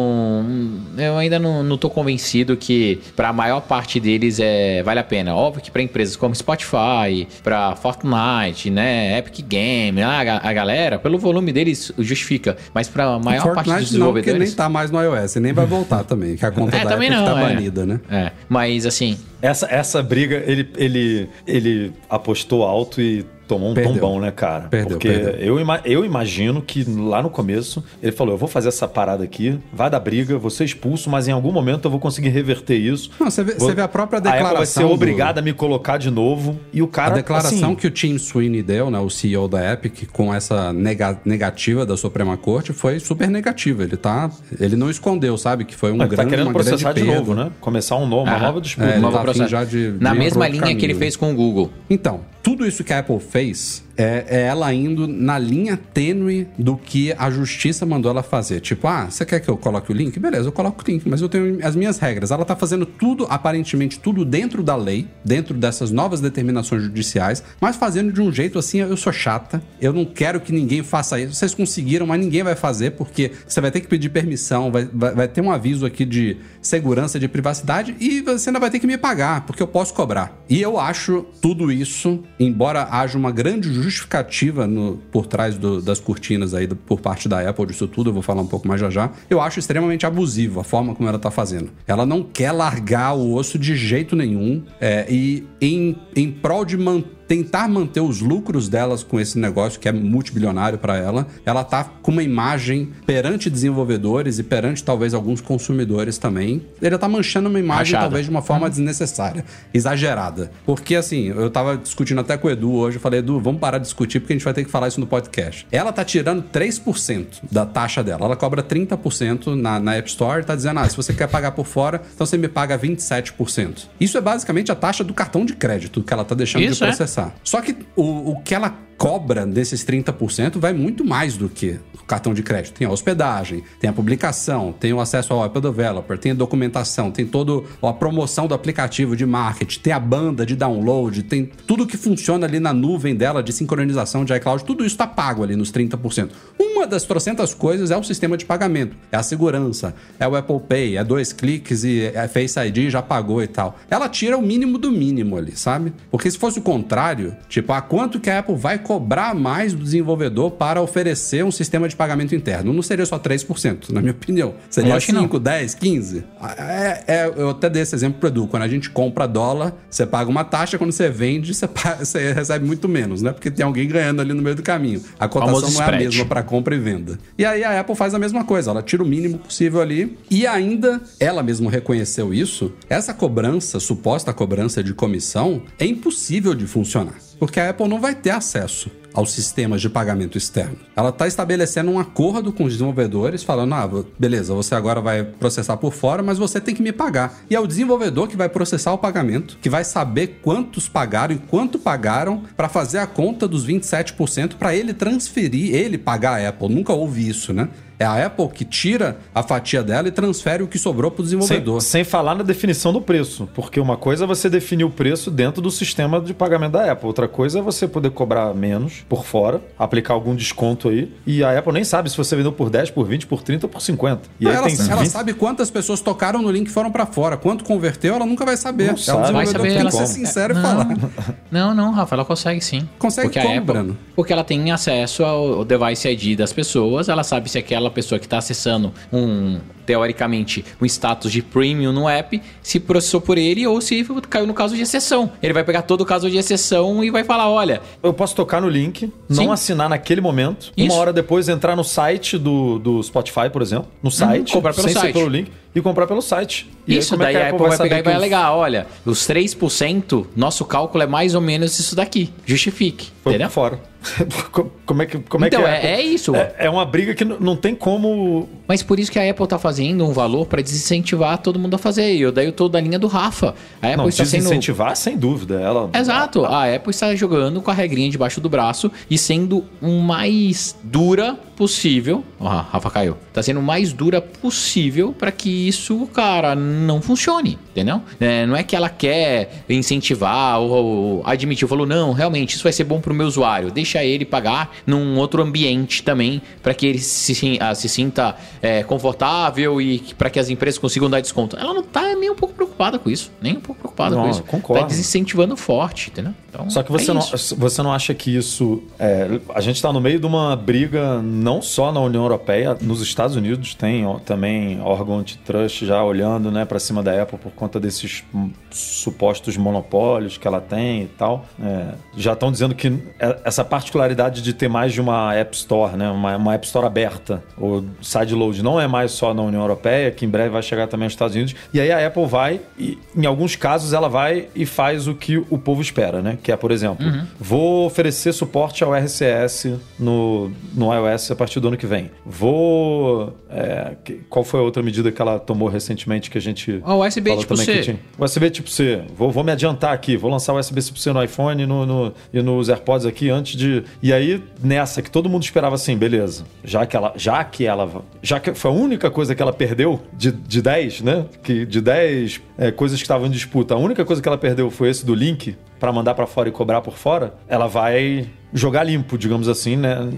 hum, eu ainda não, não tô convencido que para a maior parte deles é vale a pena. Óbvio que para empresas como Spotify, para Fortnite, né, Epic Game, a, ga- a galera, pelo volume deles justifica, mas para a maior parte dos Fortnite não, porque desenvolvedores nem tá mais no iOS, e nem vai voltar também, que a conta É, da também Epic não, tá é. banida, né? É, mas assim, Essa, essa briga, ele, ele, ele apostou alto e tomou um Perdeu. tombão, né, cara? Perdeu, Porque perdeu. Eu, ima- eu imagino que lá no começo ele falou: eu vou fazer essa parada aqui, vai dar briga, vou ser expulso, mas em algum momento eu vou conseguir reverter isso. Não, você vê, Vou- você vê a própria A Apple declaração. vai ser do- obrigada a me colocar de novo. E o cara. a declaração assim, que o Tim Sweeney deu, né, o CEO da Epic, com essa nega- negativa da Suprema Corte, foi super negativa. Ele tá, ele não escondeu, sabe, que foi um ele tá grande, querendo uma processar grande de perda. novo, né? Começar um novo, uma Ah, nova disputa. É, ele novo tá processo. já de na mesma linha que ele caminho. fez com o Google. Então, tudo isso que a Apple fez é, é ela indo na linha tênue do que a justiça mandou ela fazer. Tipo, ah, você quer que eu coloque o link? Beleza, eu coloco o link, mas eu tenho as minhas regras. Ela tá fazendo tudo, aparentemente, tudo dentro da lei, dentro dessas novas determinações judiciais, mas fazendo de um jeito assim, eu sou chata, eu não quero que ninguém faça isso. Vocês conseguiram, mas ninguém vai fazer, porque você vai ter que pedir permissão, vai, vai, vai ter um aviso aqui de segurança, de privacidade, e você ainda vai ter que me pagar, porque eu posso cobrar. E eu acho tudo isso, embora haja uma grande justificativa no- por trás do- das cortinas aí do- por parte da Apple disso tudo, eu vou falar um pouco mais já já, eu acho extremamente abusivo a forma como ela tá fazendo. Ela não quer largar o osso de jeito nenhum, é, e em, em prol de manter tentar manter os lucros delas com esse negócio que é multibilionário para ela, ela tá com uma imagem perante desenvolvedores e perante talvez alguns consumidores também. Ele tá manchando uma imagem talvez de uma forma desnecessária, exagerada. Porque assim, eu tava discutindo até com o Edu hoje, eu falei, Edu, vamos parar de discutir porque a gente vai ter que falar isso no podcast. Ela tá tirando 3% da taxa dela. Ela cobra 30% na, na App Store e tá dizendo, ah, se você quer pagar por fora, então você me paga 27%. Isso é basicamente a taxa do cartão de crédito que ela tá deixando Isso, de é. Processar. Só que o, o que ela cobra desses 30% vai muito mais do que o cartão de crédito. Tem a hospedagem, tem a publicação, tem o acesso ao Apple Developer, tem a documentação, tem toda a promoção do aplicativo de marketing, tem a banda de download, tem tudo que funciona ali na nuvem dela de sincronização de iCloud, tudo isso está pago ali nos 30%. Uma das trocentas coisas é o sistema de pagamento, é a segurança, é o Apple Pay, é dois cliques e é Face ID já pagou e tal. Ela tira o mínimo do mínimo ali, sabe? Porque se fosse o contrário, tipo, a quanto que a Apple vai cobrar mais do desenvolvedor para oferecer um sistema de pagamento interno? Não seria só 3%, na minha opinião. Seria Lógico que não. 5, 10, 15. É, é- eu até dei esse exemplo pro Edu. Quando a gente compra dólar, você paga uma taxa, quando você vende, você, paga- você recebe muito menos, né? Porque tem alguém ganhando ali no meio do caminho. A cotação não é a spread. mesma para compra e venda. E aí a Apple faz a mesma coisa, ela tira o mínimo possível ali e ainda ela mesma reconheceu isso. Essa cobrança, suposta cobrança de comissão, é impossível de funcionar, porque a Apple não vai ter acesso aos sistemas de pagamento externo. Ela está estabelecendo um acordo com os desenvolvedores, falando: ah, beleza, você agora vai processar por fora, mas você tem que me pagar. E é o desenvolvedor que vai processar o pagamento, que vai saber quantos pagaram e quanto pagaram para fazer a conta dos 27% para ele transferir, ele pagar a Apple. Nunca houve isso, né? É a Apple que tira a fatia dela e transfere o que sobrou pro Sem, desenvolvedor. sem falar na definição do preço, porque uma coisa é você definir o preço dentro do sistema de pagamento da Apple, outra coisa é você poder cobrar menos por fora, aplicar algum desconto aí, e a Apple nem sabe se você vendeu por 10, por 20, por 30 ou por 50. E Não, aí ela, tem ela 20 sabe quantas pessoas tocaram no link e foram pra fora. Quanto converteu, ela nunca vai saber. Não é o sabe. desenvolvedor Vai saber, tem ela que ser como. sincero e falar. Não, não, Rafa, ela consegue sim. Consegue porque como, a Apple? Porque ela tem acesso ao device ID das pessoas, ela sabe se aquela pessoa que está acessando um, teoricamente, um status de premium no app, se processou por ele ou se caiu no caso de exceção. Ele vai pegar todo o caso de exceção e vai falar, olha, Eu posso tocar no link, não Sim. assinar naquele momento, Isso. uma hora depois entrar no site do, do Spotify, por exemplo, no site, comprar pelo sem ser site. pelo link, e comprar pelo site. E aí, Isso, como é daí que a Apple vai, saber pegar e vai alegar, olha, os 3%, nosso cálculo é mais ou menos isso daqui. Justifique, Foi entendeu? fora. como é que, como Então, é que é- é isso. É, é uma briga que não tem como. Mas por isso que a Apple tá fazendo um valor para desincentivar todo mundo a fazer. E eu daí eu tô da linha do Rafa. A Apple Não, está sendo desincentivar, sem dúvida. Ela, Exato, a Apple está jogando com a regrinha debaixo do braço e sendo mais dura possível. Rafa caiu. Tá sendo o mais dura possível para que isso, cara, não funcione, entendeu? É, não é que ela quer incentivar ou, ou admitir, falou, não, realmente isso vai ser bom pro meu usuário. Deixa ele pagar num outro ambiente também para que ele se, ah, se sinta é, confortável e para que as empresas consigam dar desconto. Ela não tá nem um pouco preocupada com isso, nem um pouco preocupada Não, com isso. concordo. Tá desincentivando forte, entendeu? Então, Só que você, é não, isso. você não acha que isso. é, a gente está no meio de uma briga não só na União Europeia, nos Estados Unidos tem também órgão antitrust já olhando né, para cima da Apple por conta desses supostos monopólios que ela tem e tal. É, já estão dizendo que é- essa particularidade de ter mais de uma App Store, né, uma, uma App Store aberta, ou sideload, não é mais só na União Europeia, que em breve vai chegar também aos Estados Unidos. E aí a Apple vai, e em alguns casos, ela vai e faz o que o povo espera, né? Que é, por exemplo, vou oferecer suporte ao RCS no, no iOS partir do ano que vem. Vou. é, qual foi a outra medida que ela tomou recentemente que a gente. Ah, o USB falou tipo C. tinha? USB tipo C. Vou, vou me adiantar aqui. Vou lançar o USB tipo C no iPhone e, no, no- e nos AirPods aqui antes de. E aí, nessa que todo mundo esperava assim, beleza. Já que ela. Já que ela. Já que foi a única coisa que ela perdeu de, de 10, né? Que de 10 é, coisas que estavam em disputa, a única coisa que ela perdeu foi esse do link para mandar para fora e cobrar por fora. Ela vai jogar limpo, digamos assim, né?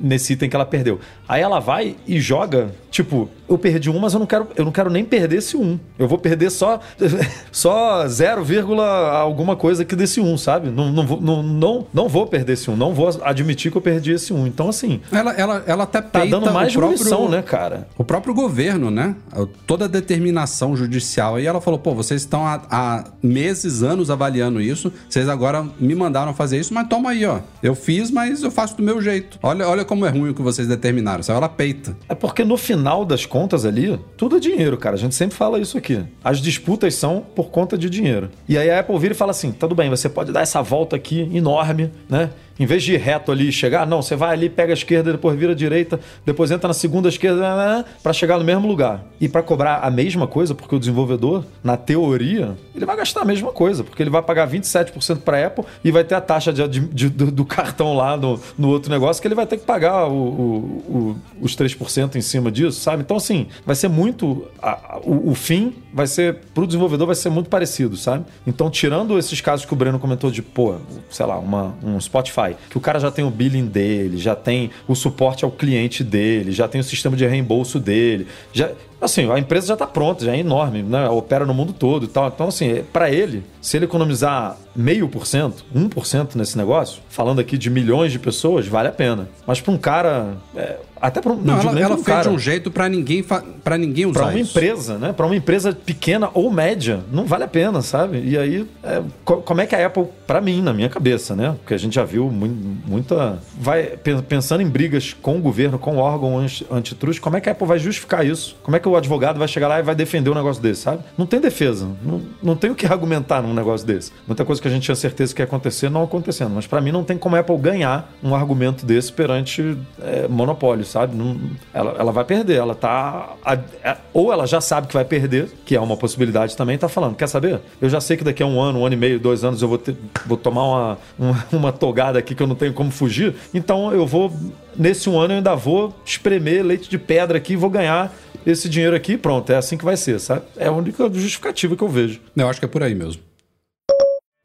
Nesse item que ela perdeu. Aí ela vai e joga, tipo, eu perdi um, mas eu não quero, eu não quero nem perder esse um. Eu vou perder só só 0, alguma coisa aqui desse um, sabe? Não, não, vou, não, não, não vou perder esse um, não vou admitir que eu perdi esse um. Então, assim, Ela, ela, ela até tá dando mais próprio, munição, né, cara? O próprio governo, né? Toda a determinação judicial. aí ela falou, pô, vocês estão há, há meses, anos avaliando isso, vocês agora me mandaram fazer isso, mas toma aí, ó. Eu fiz, mas eu faço do meu jeito. Olha, olha como é ruim o que vocês determinaram. Só ela peita. É porque no final das contas ali, tudo é dinheiro, cara. A gente sempre fala isso aqui. As disputas são por conta de dinheiro. E aí a Apple vira e fala assim: tudo bem, você pode dar essa volta aqui enorme, né? Em vez de ir reto ali e chegar, não, você vai ali, pega a esquerda, depois vira a direita, depois entra na segunda esquerda para chegar no mesmo lugar. E para cobrar a mesma coisa, porque o desenvolvedor, na teoria, ele vai gastar a mesma coisa, porque ele vai pagar 27% para Apple e vai ter a taxa de- de- do, do cartão lá no, no outro negócio que ele vai ter que pagar o, o- o- os 3% em cima disso, sabe? Então, assim, vai ser muito. a- a- o, o fim vai ser, para o desenvolvedor, vai ser muito parecido, sabe? Então, tirando esses casos que o Breno comentou de, pô, sei lá, uma, um Spotify, que o cara já tem o billing dele, já tem o suporte ao cliente dele, já tem o sistema de reembolso dele, já. Assim, a empresa já está pronta, já é enorme, né? opera no mundo todo e tal. Então, assim, para ele, se ele economizar meio por cento, 1% nesse negócio, falando aqui de milhões de pessoas, vale a pena. Mas para um cara, é, até para um, Não, digo ela, ela um fez cara, de um jeito pra ninguém, pra ninguém usar para uma isso. empresa, né? Para uma empresa pequena ou média, não vale a pena, sabe? E aí, é, co- como é que a Apple, para mim, na minha cabeça, né? Porque a gente já viu mui- muita. Vai pen- pensando em brigas com o governo, com o órgão anti- antitrust, como é que a Apple vai justificar isso? Como é que o advogado vai chegar lá e vai defender um negócio desse, sabe? Não tem defesa. Não, não tem o que argumentar num negócio desse. Muita coisa que que a gente tinha certeza que ia acontecer, não acontecendo. Mas para mim não tem como a Apple ganhar um argumento desse perante é, monopólio, sabe? Não, ela, ela vai perder. Ela tá. a- a- ou ela já sabe que vai perder, que é uma possibilidade também, tá falando. Quer saber? Eu já sei que daqui a um ano, um ano e meio, dois anos eu vou, ter, vou tomar uma, uma, uma togada aqui que eu não tenho como fugir. Então eu vou. Nesse um ano eu ainda vou espremer leite de pedra aqui e vou ganhar esse dinheiro aqui. Pronto, é assim que vai ser, sabe? É a única justificativa que eu vejo. Eu acho que é por aí mesmo.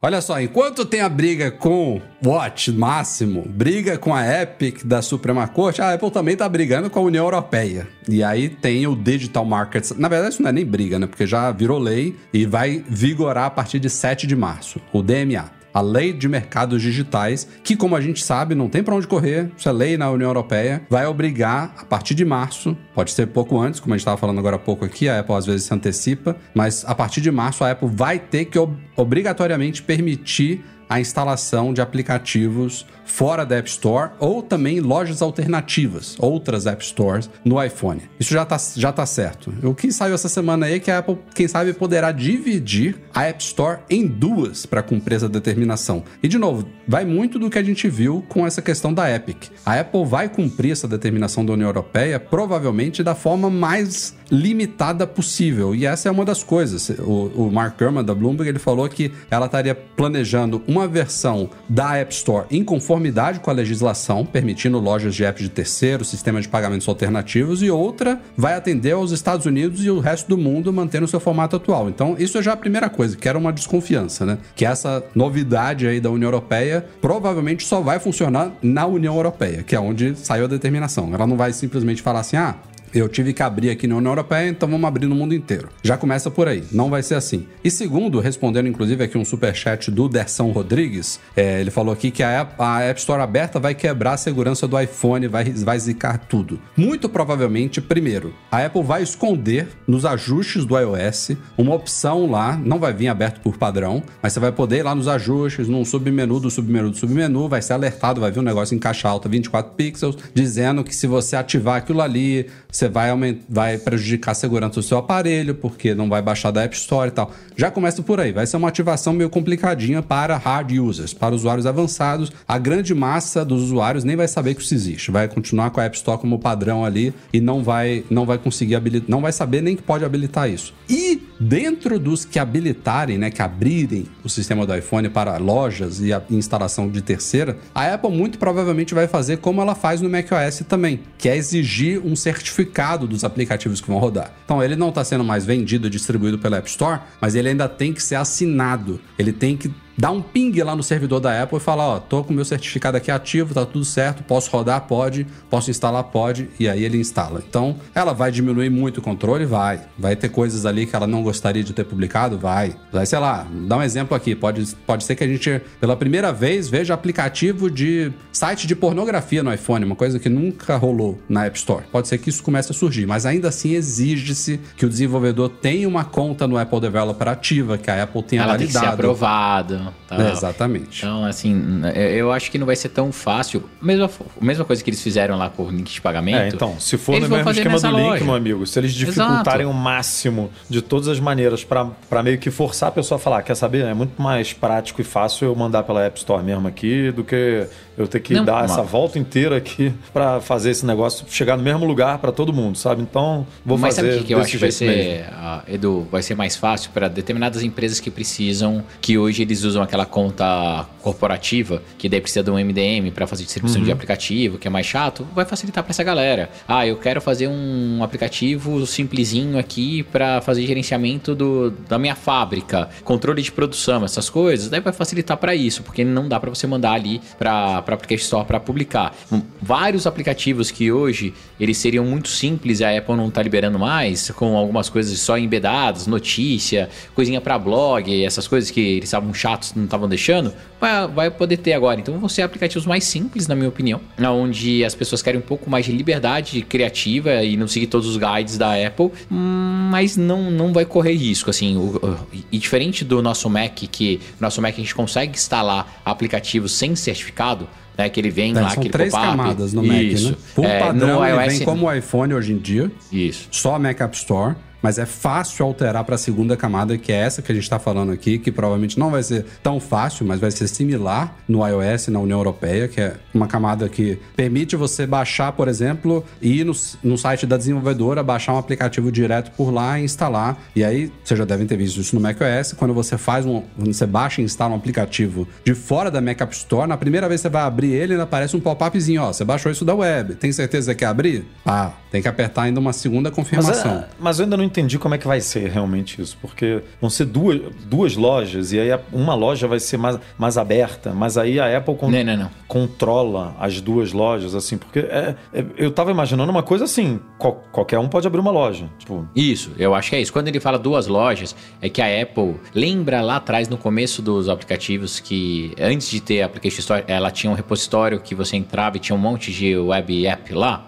Olha só, enquanto tem a briga com Watch máximo, briga com a Epic da Suprema Corte, a Apple também tá brigando com a União Europeia. E aí tem o Digital Markets. Na verdade, isso não é nem briga, né? Porque já virou lei e vai vigorar a partir de 7 de março, o DMA. A lei de mercados digitais, que, como a gente sabe, não tem para onde correr, isso é lei na União Europeia, vai obrigar, a partir de março, pode ser pouco antes, como a gente estava falando agora há pouco aqui, a Apple às vezes se antecipa, mas a partir de março a Apple vai ter que ob- obrigatoriamente permitir a instalação de aplicativos fora da App Store ou também lojas alternativas, outras App Stores no iPhone. Isso já tá, já tá certo. O que saiu essa semana aí é que a Apple, quem sabe, poderá dividir a App Store em duas para cumprir essa determinação. E de novo, vai muito do que a gente viu com essa questão da Epic. A Apple vai cumprir essa determinação da União Europeia provavelmente da forma mais limitada possível. E essa é uma das coisas. O, o Mark Gurman da Bloomberg ele falou que ela estaria planejando uma versão da App Store em conformidade com a legislação, permitindo lojas de apps de terceiro, sistemas de pagamentos alternativos, e outra vai atender aos Estados Unidos e o resto do mundo mantendo o seu formato atual. Então, isso é já a primeira coisa, que era uma desconfiança, né? Que essa novidade aí da União Europeia provavelmente só vai funcionar na União Europeia, que é onde saiu a determinação. Ela não vai simplesmente falar assim, ah, eu tive que abrir aqui na União Europeia, então vamos abrir no mundo inteiro. Já começa por aí, não vai ser assim. E segundo, respondendo inclusive aqui um superchat do Derção Rodrigues, é, ele falou aqui que a App, a App Store aberta vai quebrar a segurança do iPhone, vai, vai zicar tudo. Muito provavelmente, primeiro, a Apple vai esconder nos ajustes do iOS uma opção lá, não vai vir aberto por padrão, mas você vai poder ir lá nos ajustes, num submenu do submenu do submenu, vai ser alertado, vai vir um negócio em caixa alta 24 pixels, dizendo que se você ativar aquilo ali, você vai, vai prejudicar a segurança do seu aparelho, porque não vai baixar da App Store e tal. Já começa por aí, vai ser uma ativação meio complicadinha para hard users, para usuários avançados. A grande massa dos usuários nem vai saber que isso existe, vai continuar com a App Store como padrão ali e não vai, não vai conseguir habilitar, não vai saber nem que pode habilitar isso. E dentro dos que habilitarem, né, que abrirem o sistema do iPhone para lojas e a instalação de terceira, a Apple muito provavelmente vai fazer como ela faz no macOS também, que é exigir um certificado dos aplicativos que vão rodar. Então ele não está sendo mais vendido e distribuído pela App Store, mas ele ainda tem que ser assinado. Ele tem que dá um ping lá no servidor da Apple e fala, ó, tô com meu certificado aqui ativo, tá tudo certo, posso rodar, pode, posso instalar, pode, e aí ele instala. Então, ela vai diminuir muito o controle? Vai. Vai ter coisas ali que ela não gostaria de ter publicado? Vai. Vai, sei lá, dá um exemplo aqui, pode, pode ser que a gente, pela primeira vez, veja aplicativo de site de pornografia no iPhone, uma coisa que nunca rolou na App Store. Pode ser que isso comece a surgir, mas ainda assim exige-se que o desenvolvedor tenha uma conta no Apple Developer ativa, que a Apple tenha Ela tem que ser validado. Tal. É, exatamente. Então, assim, eu eu acho que não vai ser tão fácil. Mesma, mesma coisa que eles fizeram lá com o link de pagamento. É, então, se for no mesmo esquema do link, loja. meu amigo, se eles dificultarem o máximo de todas as maneiras pra meio que forçar a pessoa a falar, quer saber? É muito mais prático e fácil eu mandar pela App Store mesmo aqui do que eu ter que Não, dar mas- essa volta inteira aqui pra fazer esse negócio chegar no mesmo lugar pra todo mundo, sabe? Então, vou Mas fazer sabe o que, eu acho que vai ser, ah, Edu? Vai ser mais fácil para determinadas empresas que precisam, que hoje eles usam aquela conta corporativa, que daí precisa de um MDM para fazer distribuição Uhum. de aplicativo, que é mais chato, vai facilitar para essa galera. Ah, eu quero fazer um aplicativo simplesinho aqui para fazer gerenciamento do, da minha fábrica, controle de produção, essas coisas, daí vai facilitar para isso, porque não dá para você mandar ali para Application Store para publicar. Hum, Vários aplicativos que hoje eles seriam muito simples e a Apple não tá liberando mais, com algumas coisas só embedadas, notícia, coisinha para blog, essas coisas que eles estavam chatos, não estavam deixando, vai, vai poder ter agora. Então vão ser aplicativos mais simples, na minha opinião, onde as pessoas querem um pouco mais de liberdade criativa e não seguir todos os guides da Apple, mas não, não vai correr risco, assim. o- o- e diferente do nosso Mac, que nosso Mac a gente consegue instalar aplicativos sem certificado, né, que ele vem É, lá, são três camadas no Mac, Isso. né? Por É, padrão, ele iOS, vem como o iPhone hoje em dia, Isso. só Mac App Store. Mas é fácil alterar para a segunda camada, que é essa que a gente está falando aqui, que provavelmente não vai ser tão fácil, mas vai ser similar no iOS na União Europeia, que é uma camada que permite você baixar, por exemplo, ir no, no site da desenvolvedora, baixar um aplicativo direto por lá e instalar. E aí, vocês já devem ter visto isso no macOS, quando você faz um, quando você baixa e instala um aplicativo de fora da Mac App Store, na primeira vez que você vai abrir ele, ainda aparece um pop-upzinho, ó, você baixou isso da web, tem certeza que quer abrir? Ah, tem que apertar ainda uma segunda Mas, confirmação. é, mas eu ainda não entendi como é que vai ser realmente isso, porque vão ser duas, duas lojas e aí uma loja vai ser mais, mais aberta, mas aí a Apple con- Não, não, não. controla as duas lojas, assim, porque é- é- eu tava imaginando uma coisa assim, qual- qualquer um pode abrir uma loja. Tipo, Isso, eu acho que é isso. Quando ele fala duas lojas, é que a Apple lembra lá atrás, no começo dos aplicativos, que antes de ter a Application Store, ela tinha um repositório que você entrava e tinha um monte de web app lá.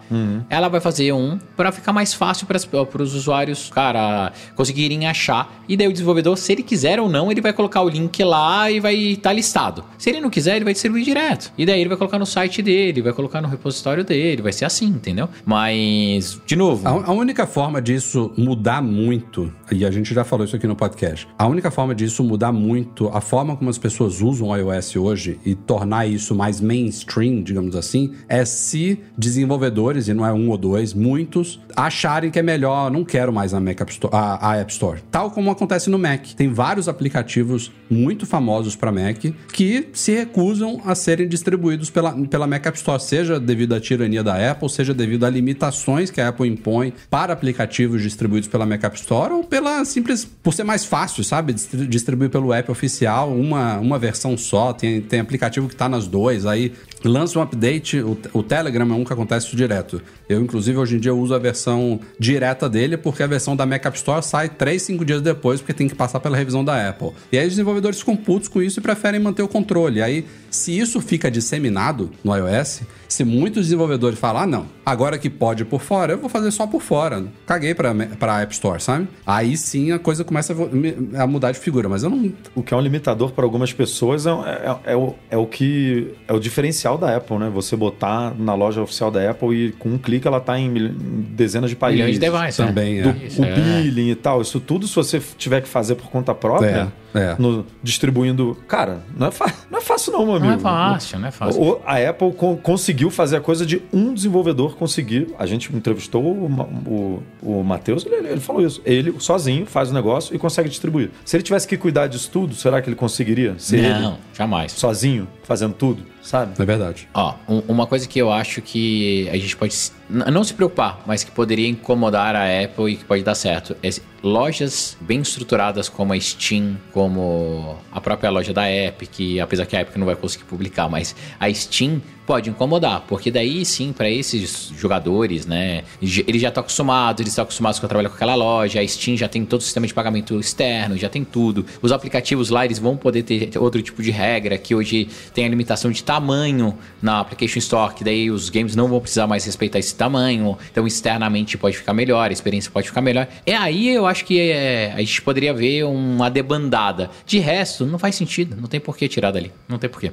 Ela vai fazer para ficar mais fácil para os usuários, cara, conseguirem achar. E daí o desenvolvedor, se ele quiser ou não, ele vai colocar o link lá e vai estar listado. Se ele não quiser, ele vai distribuir direto. E daí ele vai colocar no site dele, vai colocar no repositório dele, vai ser assim, entendeu? Mas, de novo. A, a única forma disso mudar muito, e a gente já falou isso aqui no podcast, a única forma disso mudar muito a forma como as pessoas usam o iOS hoje e tornar isso mais mainstream, digamos assim, é se desenvolvedores, e não é um ou dois, muitos, acharem que é melhor, não quero mais a, Mac App Store, a, a App Store. Tal como acontece no Mac. Tem vários aplicativos muito famosos para Mac que se recusam a serem distribuídos pela, pela Mac App Store, seja devido à tirania da Apple, seja devido a limitações que a Apple impõe para aplicativos distribuídos pela Mac App Store ou pela simples por ser mais fácil, sabe, Distri- distribuir pelo app oficial uma, uma versão só. Tem, tem aplicativo que tá nas duas, aí lança um update, o, o Telegram é um que acontece direto. Eu, inclusive, hoje em dia uso a versão direta dele, porque a versão da Mac App Store sai 3, 5 dias depois, porque tem que passar pela revisão da Apple. E aí os desenvolvedores ficam putos com isso e preferem manter o controle. Aí, se isso fica disseminado no iOS, se muitos desenvolvedores falar, ah, não, agora que pode por fora, eu vou fazer só por fora. Caguei pra, pra App Store, sabe? Aí sim a coisa começa a a mudar de figura, mas eu não. o que é um limitador para algumas pessoas é, é- é o, é o que é o diferencial da Apple, né? Você botar na loja oficial da Apple e com um clique ela tá em, mil- em dezenas de países. Milhões de devices. né? Também, é. Do, Isso, o é. billing e tal, isso tudo, se você tiver que fazer por conta própria, É, é. no- distribuindo. Cara, não é, não é fácil, não, meu amigo. Não é fácil, não é fácil. O- a Apple con- conseguiu fazer a coisa de um desenvolvedor conseguir. A gente entrevistou o, o, o Matheus, ele, ele falou isso. Ele sozinho faz o negócio e consegue distribuir. Se ele tivesse que cuidar disso tudo, será que ele conseguiria ser Não, ele jamais. sozinho, fazendo tudo, sabe? É verdade. Ó, um- uma coisa que eu acho que a gente pode não se preocupar, mas que poderia incomodar a Apple e que pode dar certo, é lojas bem estruturadas como a Steam, como a própria loja da Epic, apesar que a Epic não vai conseguir publicar, mas a Steam pode incomodar, porque daí sim, para esses jogadores, né, eles já estão acostumados, eles estão acostumados com trabalhar com aquela loja, a Steam já tem todo o sistema de pagamento externo, já tem tudo. Os aplicativos lá, eles vão poder ter outro tipo de regra, que hoje tem a limitação de tamanho na Application Store, que daí os games não vão precisar mais respeitar esse tamanho, então externamente pode ficar melhor, a experiência pode ficar melhor. É aí eu acho que é, a gente poderia ver uma debandada. De resto, não faz sentido, não tem por que tirar dali, não tem por quê.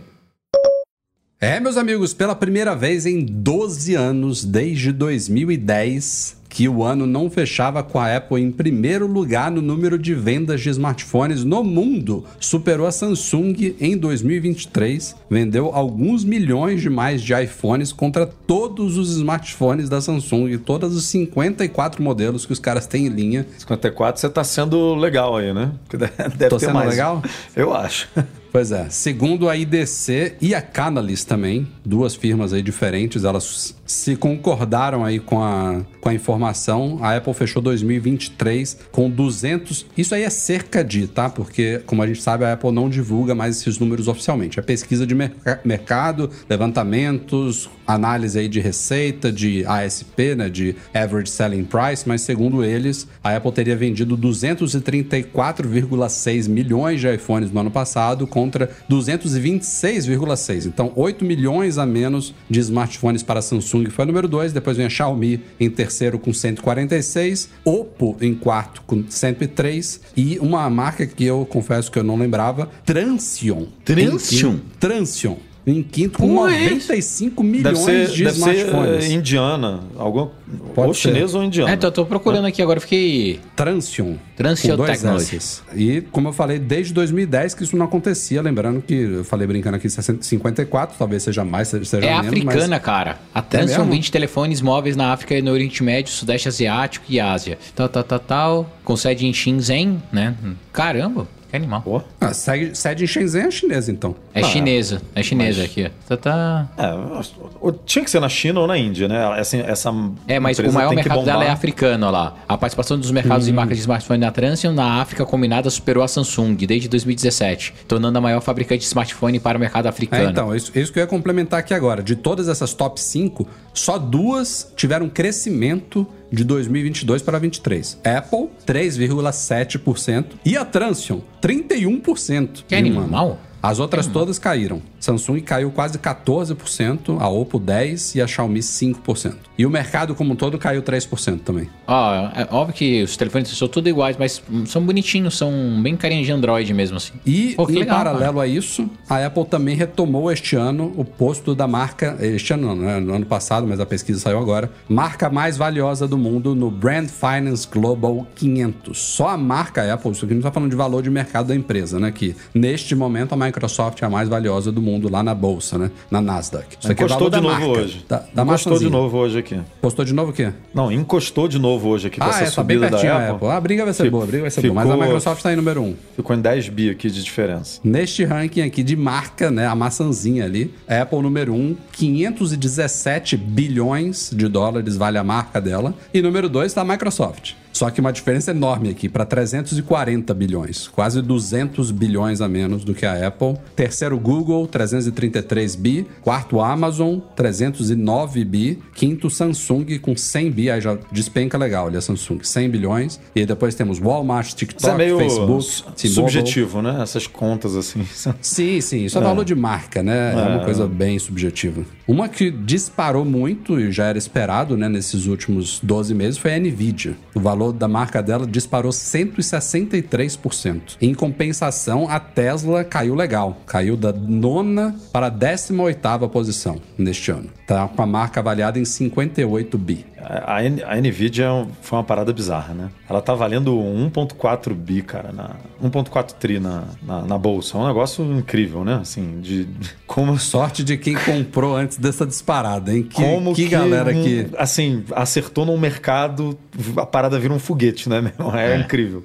É, meus amigos, pela primeira vez em 12 anos, desde 2010, que o ano não fechava com a Apple em primeiro lugar no número de vendas de smartphones no mundo. Superou a Samsung em 2023, vendeu alguns milhões de mais de iPhones contra todos os smartphones da Samsung, todos os 54 modelos que os caras têm em linha. 54, você tá sendo legal aí, né? Deve Tô sendo mais. legal? Eu acho. Pois é, segundo a IDC e a Canalys também, duas firmas aí diferentes, elas se concordaram aí com a, com a informação. A Apple fechou 2023 com 200. Isso aí é cerca de, tá? Porque, como a gente sabe, a Apple não divulga mais esses números oficialmente. É pesquisa de merca- mercado, levantamentos, análise aí de receita, de ASP, né? De Average Selling Price, mas segundo eles, a Apple teria vendido 234,6 milhões de iPhones no ano passado contra 226,6. Então, 8 milhões a menos de smartphones para a Samsung foi o número 2, depois vem a Xiaomi em terceiro com 146, Oppo em quarto com 103 e uma marca que eu confesso que eu não lembrava, Transion. Transion? Transion Em quinto, com Porra, é 95 Deve milhões ser, de deve ser smartphones. eh, indiana. Algum, Pode ou ser. chinês ou indiana. É, tô, tô procurando aqui agora, fiquei. Transion. Transion. S's. E, como eu falei, desde 2010 que isso não acontecia. Lembrando que eu falei brincando aqui 60, 54, talvez seja mais, seja É menos. africana, cara. A Transition mesmo? vende telefones móveis na África e no Oriente Médio, Sudeste Asiático e Ásia. Tal, tal, tal, tal. Com sede em Shenzhen, né? Caramba, que animal. Pô. Ah, segue- sede em Shenzhen é chinesa, então. É chinesa, é chinesa aqui, ó. Tá, tá. É, tinha que ser na China ou na Índia, né? Essa, essa É, mas o maior mercado dela é africano, ó lá. A participação dos mercados e marcas de smartphone na Transition na África combinada superou a Samsung desde 2017, tornando a maior fabricante de smartphone para o mercado É, africano. então, isso, isso que eu ia complementar aqui agora. De todas essas top 5, só duas tiveram crescimento de 2022 para 2023. Apple, 3,7%. E a Transion, 31%. Que animal. ano. As outras todas caíram. Samsung caiu quase 14%, a Oppo 10% e a Xiaomi 5%. E o mercado como um todo caiu 3% também. Ó, é óbvio que os telefones são tudo iguais, mas são bonitinhos, são bem carinha de Android mesmo, assim. E Pô, em legal, paralelo a isso, a Apple também retomou este ano o posto da marca, este ano não, né? no ano passado, mas a pesquisa saiu agora, marca mais valiosa do mundo no Brand Finance Global 500. Só a marca Apple, isso aqui não está falando de valor de mercado da empresa, né? Que neste momento a Microsoft é a mais valiosa do mundo lá na bolsa, né? Na Nasdaq. Isso aqui é Encostou valor de novo marca, hoje. Da, da encostou de novo hoje aqui. Postou de novo o quê? Não, encostou de novo hoje aqui Ah, essa é, tá bem subida pertinho da a Apple. Apple. Ah, a briga vai ser Fico- boa, a briga vai ser boa. Mas a ficou- Microsoft está em número 1. Um. Ficou em 10 bi aqui de diferença. Neste ranking aqui de marca, né, a maçãzinha ali, Apple número 1, 517 bilhões de dólares vale a marca dela. E número 2 está a Microsoft. Só que uma diferença enorme aqui, para 340 bilhões, quase 200 bilhões a menos do que a Apple. Terceiro, Google, 333 bi. Quarto, Amazon, 309 bi. Quinto, Samsung, com 100 bi. Aí já despenca legal ali a Samsung, 100 bilhões. E aí depois temos Walmart, Isso TikTok, é meio Facebook, subjetivo, né? Essas contas assim. Sim, sim. Isso é, valor de marca, né? É, uma coisa bem subjetiva. Uma que disparou muito e já era esperado, né, nesses últimos 12 meses foi a Nvidia. O valor da marca dela disparou 163%. Em compensação, a Tesla caiu legal. Caiu da nona para a 18ª posição neste ano. Tá com a marca avaliada em 58 bi. A, a Nvidia é foi uma parada bizarra, né? Ela tá valendo 1.4 bi, cara, na 1.4 tri na, na, na bolsa. É um negócio incrível, né? Assim, de como Sorte de quem comprou antes dessa disparada, hein? Que, como que, galera um- que assim, acertou num mercado, a parada vira um foguete, né, meu? É, incrível.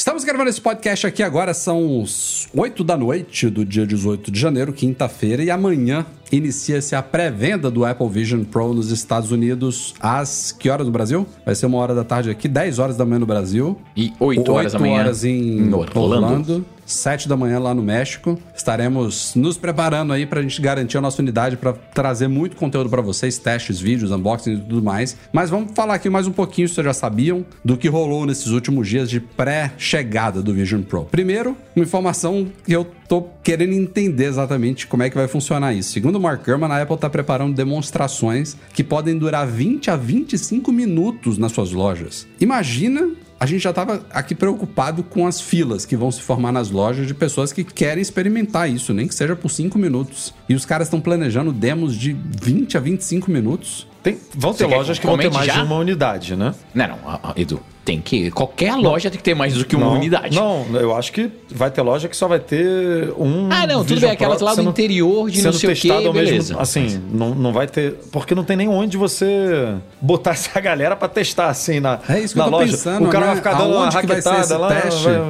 Estamos gravando esse podcast aqui agora, são os 8 da noite do dia 18 de janeiro, quinta-feira, e amanhã inicia-se a pré-venda do Apple Vision Pro nos Estados Unidos às que horas no Brasil? Vai ser uma hora da tarde aqui, 10 horas da manhã no Brasil. E 8 horas da manhã horas em, em Orlando. Orlando. 7 da manhã lá no México. Estaremos nos preparando aí pra gente garantir a nossa unidade para trazer muito conteúdo para vocês, testes, vídeos, unboxing e tudo mais. Mas vamos falar aqui mais um pouquinho, se vocês já sabiam, do que rolou nesses últimos dias de pré-chegada do Vision Pro. Primeiro, uma informação que eu tô querendo entender exatamente como é que vai funcionar isso. Segundo Mark Gurman, a Apple tá preparando demonstrações que podem durar 20 a 25 minutos nas suas lojas. Imagina a gente já estava aqui preocupado com as filas que vão se formar nas lojas de pessoas que querem experimentar isso, nem que seja por 5 minutos. E os caras estão planejando demos de 20 a 25 minutos. Tem, vão ter lojas que vão ter mais já? de uma unidade, né? Não, não, Edu, tem que. Qualquer loja tem que ter mais do que uma não, unidade. Não, eu acho que vai ter loja que só vai ter um. Ah, não, tudo bem, aquelas lá do sendo- interior de não sei o quê, testado beleza. mesmo Assim, não, não vai ter. Porque não tem nem onde você botar essa galera pra testar, assim, na, É isso que na eu tô loja. pensando, O cara né? vai ficar dando uma Aonde ser raquetada lá. teste? vai-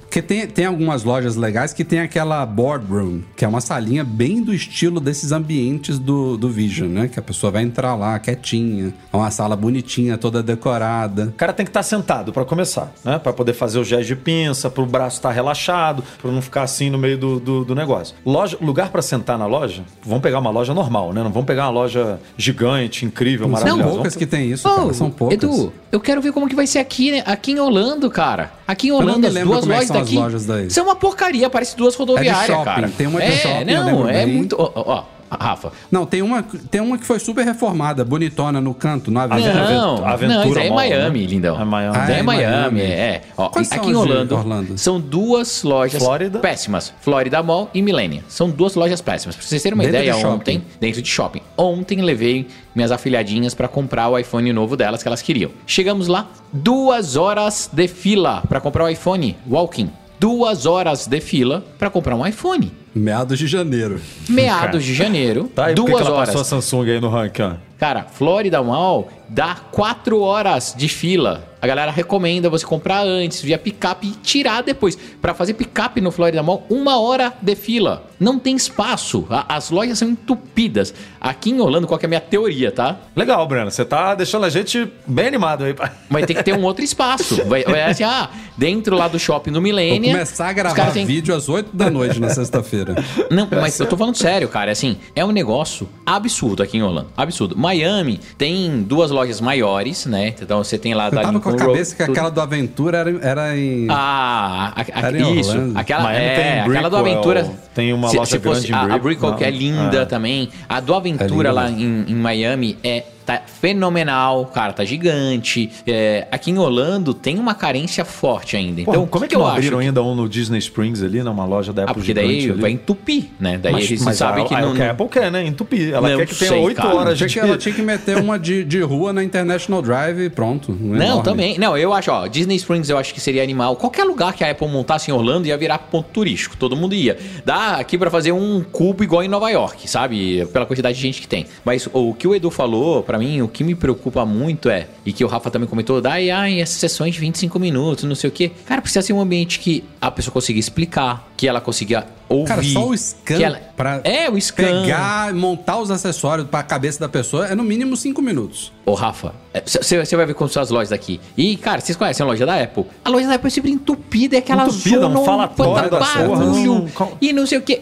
Porque tem, tem algumas lojas legais que tem aquela boardroom, que é uma salinha bem do estilo desses ambientes do, do Vision, né? Que a pessoa vai entrar lá quietinha, é uma sala bonitinha, toda decorada. O cara tem que estar sentado pra começar, né? Pra poder fazer o gesto de pinça, pro braço estar relaxado, pra não ficar assim no meio do, do, do negócio. Loja, lugar pra sentar na loja, vamos pegar uma loja normal, né? Não vamos pegar uma loja gigante, incrível, São maravilhosa. poucas Vamos- que tem isso, Ô, cara, são poucas. Edu, eu quero ver como que vai ser aqui, né? aqui em Orlando, cara. Aqui em não Orlando, me as duas como é lojas são as daqui. lojas daí. Isso é uma porcaria, parece duas rodoviárias, shopping, cara. tem uma de é, shopping, não, é bem. muito. Ó, ó, Rafa. Não, tem uma, tem uma que foi super reformada, bonitona no canto, no avião. Não, Aventura não, isso aí é Mall, Miami, né? lindão. É Miami. Ah, é é Miami, é. Ó, aqui em Orlando, Orlando? são duas lojas Flórida. péssimas. Florida Mall e Millennium. São duas lojas péssimas. Pra vocês terem uma Dentro ideia, de shopping. ontem, dentro de shopping, ontem levei minhas afilhadinhas pra comprar o iPhone novo delas que elas queriam. Chegamos lá, duas horas de fila pra comprar o iPhone, walking. Duas horas de fila pra comprar um iPhone. Meados de janeiro. Meados de janeiro, Tá duas ela horas. passou a Samsung aí no ranking, ó. Cara, Florida Mall dá 4 horas de fila. A galera recomenda você comprar antes, via picape e tirar depois. Pra fazer picape no Florida Mall, uma hora de fila. Não tem espaço. A- As lojas são entupidas. Aqui em Orlando, qual que é a minha teoria, tá? Legal, Breno. Você tá deixando a gente bem animado aí. Vai ter que ter um outro espaço. Vai, vai assim, ah, dentro lá do shopping Vou Millennium. começar a gravar têm- vídeo às 8 da noite na sexta-feira. Não, mas eu tô falando sério, cara. Assim, é um negócio absurdo aqui em Orlando. Absurdo. Miami tem duas lojas maiores, né? Então você tem lá Eu da tava com a Lincoln Road, cabeça que tudo. aquela do Aventura era, era em. Ah, a, a, Era em isso. Orlando. Aquela, Miami é, tem aquela do Aventura. tem uma se, loja se fosse grande em a, a Brick- Brickell, que é linda é. também. A do Aventura linda lá em, em Miami é tá fenomenal, cara, tá gigante. É, aqui em Orlando tem uma carência forte ainda. Então, Então, como é que eu não acho abriram que- ainda um no Disney Springs ali, numa loja da Ah, Apple porque daí gigante ali? vai entupir, né? Daí mas, eles mas sabem a, que a, não. que a Apple quer, né? Entupir. Ela Não quer que tenha sei, 8 cara. horas de... que ela tinha que meter uma de, de rua na International Drive e pronto. um Não, enorme. também. Não, eu acho, ó, Disney Springs eu acho que seria animal. Qualquer lugar que a Apple montasse em Orlando ia virar ponto turístico. Todo mundo ia. Dá aqui pra fazer um cubo igual em Nova York, sabe? Pela quantidade de gente que tem. Mas o que o Edu falou, pra mim, o que me preocupa muito é, e que o Rafa também comentou, dai, ai, essas sessões de 25 minutos, não sei o quê. Cara, precisa ser um ambiente que a pessoa consiga explicar, que ela consiga ouvir. Cara, só o scan ela... pra É, o scan. pegar, montar os acessórios pra cabeça da pessoa é no mínimo 5 minutos. Ô, Rafa, você vai ver como são as lojas daqui. E, cara, vocês conhecem a loja da Apple? A loja da Apple é sempre entupida, é aquela Entupida, zona, um falatório puta da porra, barulho não- e não sei o que.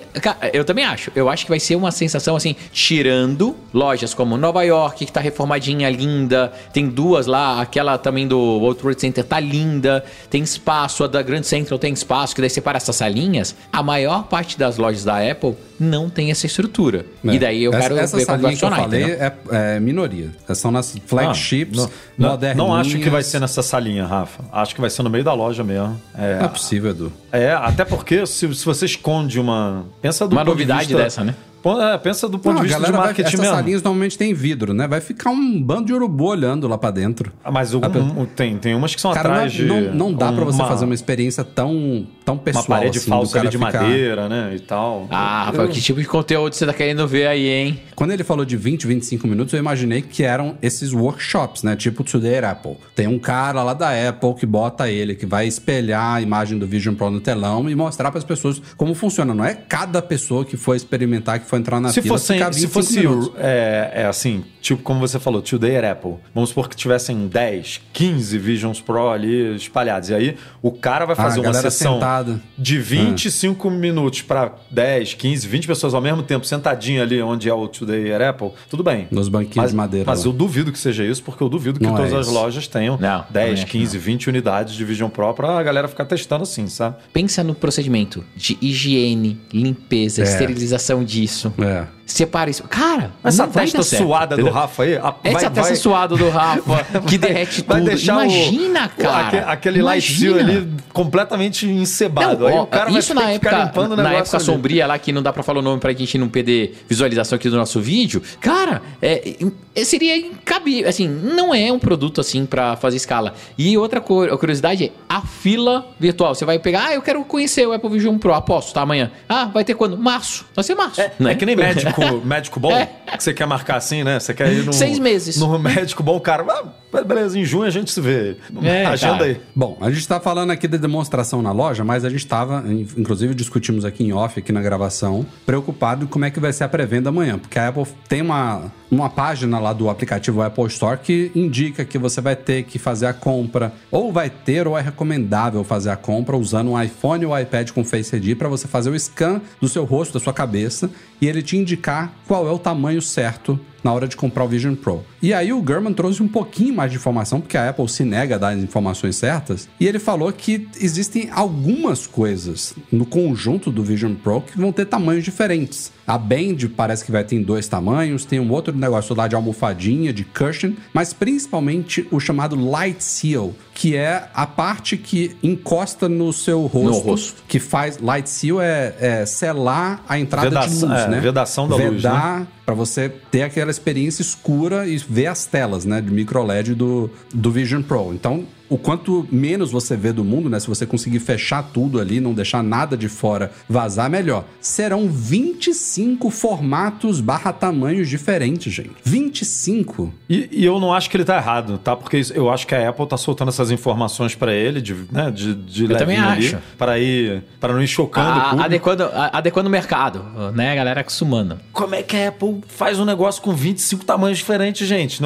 Eu também acho. Eu acho que vai ser uma sensação assim, tirando lojas como Nova York, que tá reformadinha, linda. Tem duas lá, aquela também do World Trade Center tá linda. Tem espaço, a da Grand Central tem espaço, que daí separa essas salinhas. A maior parte das lojas da Apple não tem essa estrutura. né? E daí eu Essa- quero essa ver como vai que eu funcionar, falei é, é minoria. São nas flagships, Ah, não, não, moderninhas. não acho que vai ser nessa salinha, Rafa. Acho que vai ser no meio da loja mesmo. É, Não é possível, Edu. é até porque se, se você esconde uma... Pensa do Uma ponto de novidade vista- dessa, né? É, pensa do ponto Não, de vista de vai, marketing essas mesmo. salinhas normalmente tem vidro, né? Vai ficar um bando de urubu olhando lá pra dentro. Ah, Mas o- um- tem, tem umas que são Cara, não, é- atrás de... não, não dá pra você uma- fazer uma experiência tão, tão pessoal Uma parede assim, falsa de ficar- madeira, né? E tal. Ah, Rafael, que tipo de conteúdo você tá querendo ver aí, hein? Quando ele falou de 20, 25 minutos, eu imaginei que eram esses workshops, né? Tipo Today at Apple. Tem um cara lá da Apple que bota ele, que vai espelhar a imagem do Vision Pro no telão e mostrar para as pessoas como funciona. Não é cada pessoa que for experimentar, que for entrar na se fila, fosse, ficar se 25 fosse é, é assim, tipo como você falou, Today at Apple. Vamos supor que tivessem 10, 15 Visions Pro ali espalhados. E aí o cara vai Ah, fazer a uma sessão sentada. De 25 minutos para 10, 15, 20 pessoas ao mesmo tempo sentadinha ali onde é o Today at Apple. Tudo bem. Nos banquinhos mas, de madeira Mas lá. eu duvido que seja isso, porque eu duvido que Não é todas as isso. lojas tenham Não, também 10, acho 15, 20 unidades de Vision Pro pra galera ficar testando assim, sabe? Pensa no procedimento de higiene, limpeza, É. esterilização disso. É. Separa isso. Cara, Essa testa certo, suada do? Rafa aí, a, Essa vai, testa vai, suada do Rafa, que derrete vai tudo. o- Imagina, o- cara. aque- aquele light seal Imagina. ali completamente encebado. Não, aí ó, o cara isso vai na época, o na época ali. sombria lá, que não dá pra falar o nome pra gente não perder visualização aqui do nosso vídeo. Cara, é, é, seria incabível. Assim, não é um produto assim pra fazer escala. E outra curiosidade é a fila virtual. Você vai pegar, ah, eu quero conhecer o Apple Vision Pro, aposto, tá? Amanhã. Ah, vai ter quando? Março. Vai ser março. É, né? é que nem médico, médico bom, É. que você quer marcar assim, né? Você quer ir no... Seis meses. No médico bom, o cara... Beleza, em junho a gente se vê. É, Agenda aí. Bom, a gente está falando aqui da demonstração na loja, mas a gente estava, inclusive discutimos aqui em off, aqui na gravação, preocupado em como é que vai ser a pré-venda amanhã. Porque a Apple tem uma, uma página lá do aplicativo Apple Store que indica que você vai ter que fazer a compra, ou vai ter, ou é recomendável fazer a compra usando um iPhone ou iPad com Face ID para você fazer o scan do seu rosto, da sua cabeça, e ele te indicar qual é o tamanho certo na hora de comprar o Vision Pro. E aí o Gurman trouxe um pouquinho mais de informação, porque a Apple se nega a dar as informações certas, e ele falou que existem algumas coisas no conjunto do Vision Pro que vão ter tamanhos diferentes. A Band parece que vai ter em dois tamanhos, tem um outro negócio lá de almofadinha, de cushion, mas principalmente o chamado Light Seal, que é a parte que encosta no seu rosto, rosto. que faz light seal é, é selar a entrada Vedação- de luz, é, né? vedação da luz, né? Vedar Pra você ter aquela experiência escura e ver as telas, né, de micro LED do, do Vision Pro. Então, o quanto menos você vê do mundo, né, se você conseguir fechar tudo ali, não deixar nada de fora vazar, melhor. Serão 25 formatos barra tamanhos diferentes, gente. 25? E, e eu não acho que ele tá errado, tá? Porque eu acho que a Apple tá soltando essas informações pra ele, de, né, de, de Eu também ali, acho. para ir, para não ir chocando o A- público. adequando, a- adequando o mercado, né? A galera acostumando. Como é que a Apple faz um negócio com 25 tamanhos diferentes, gente?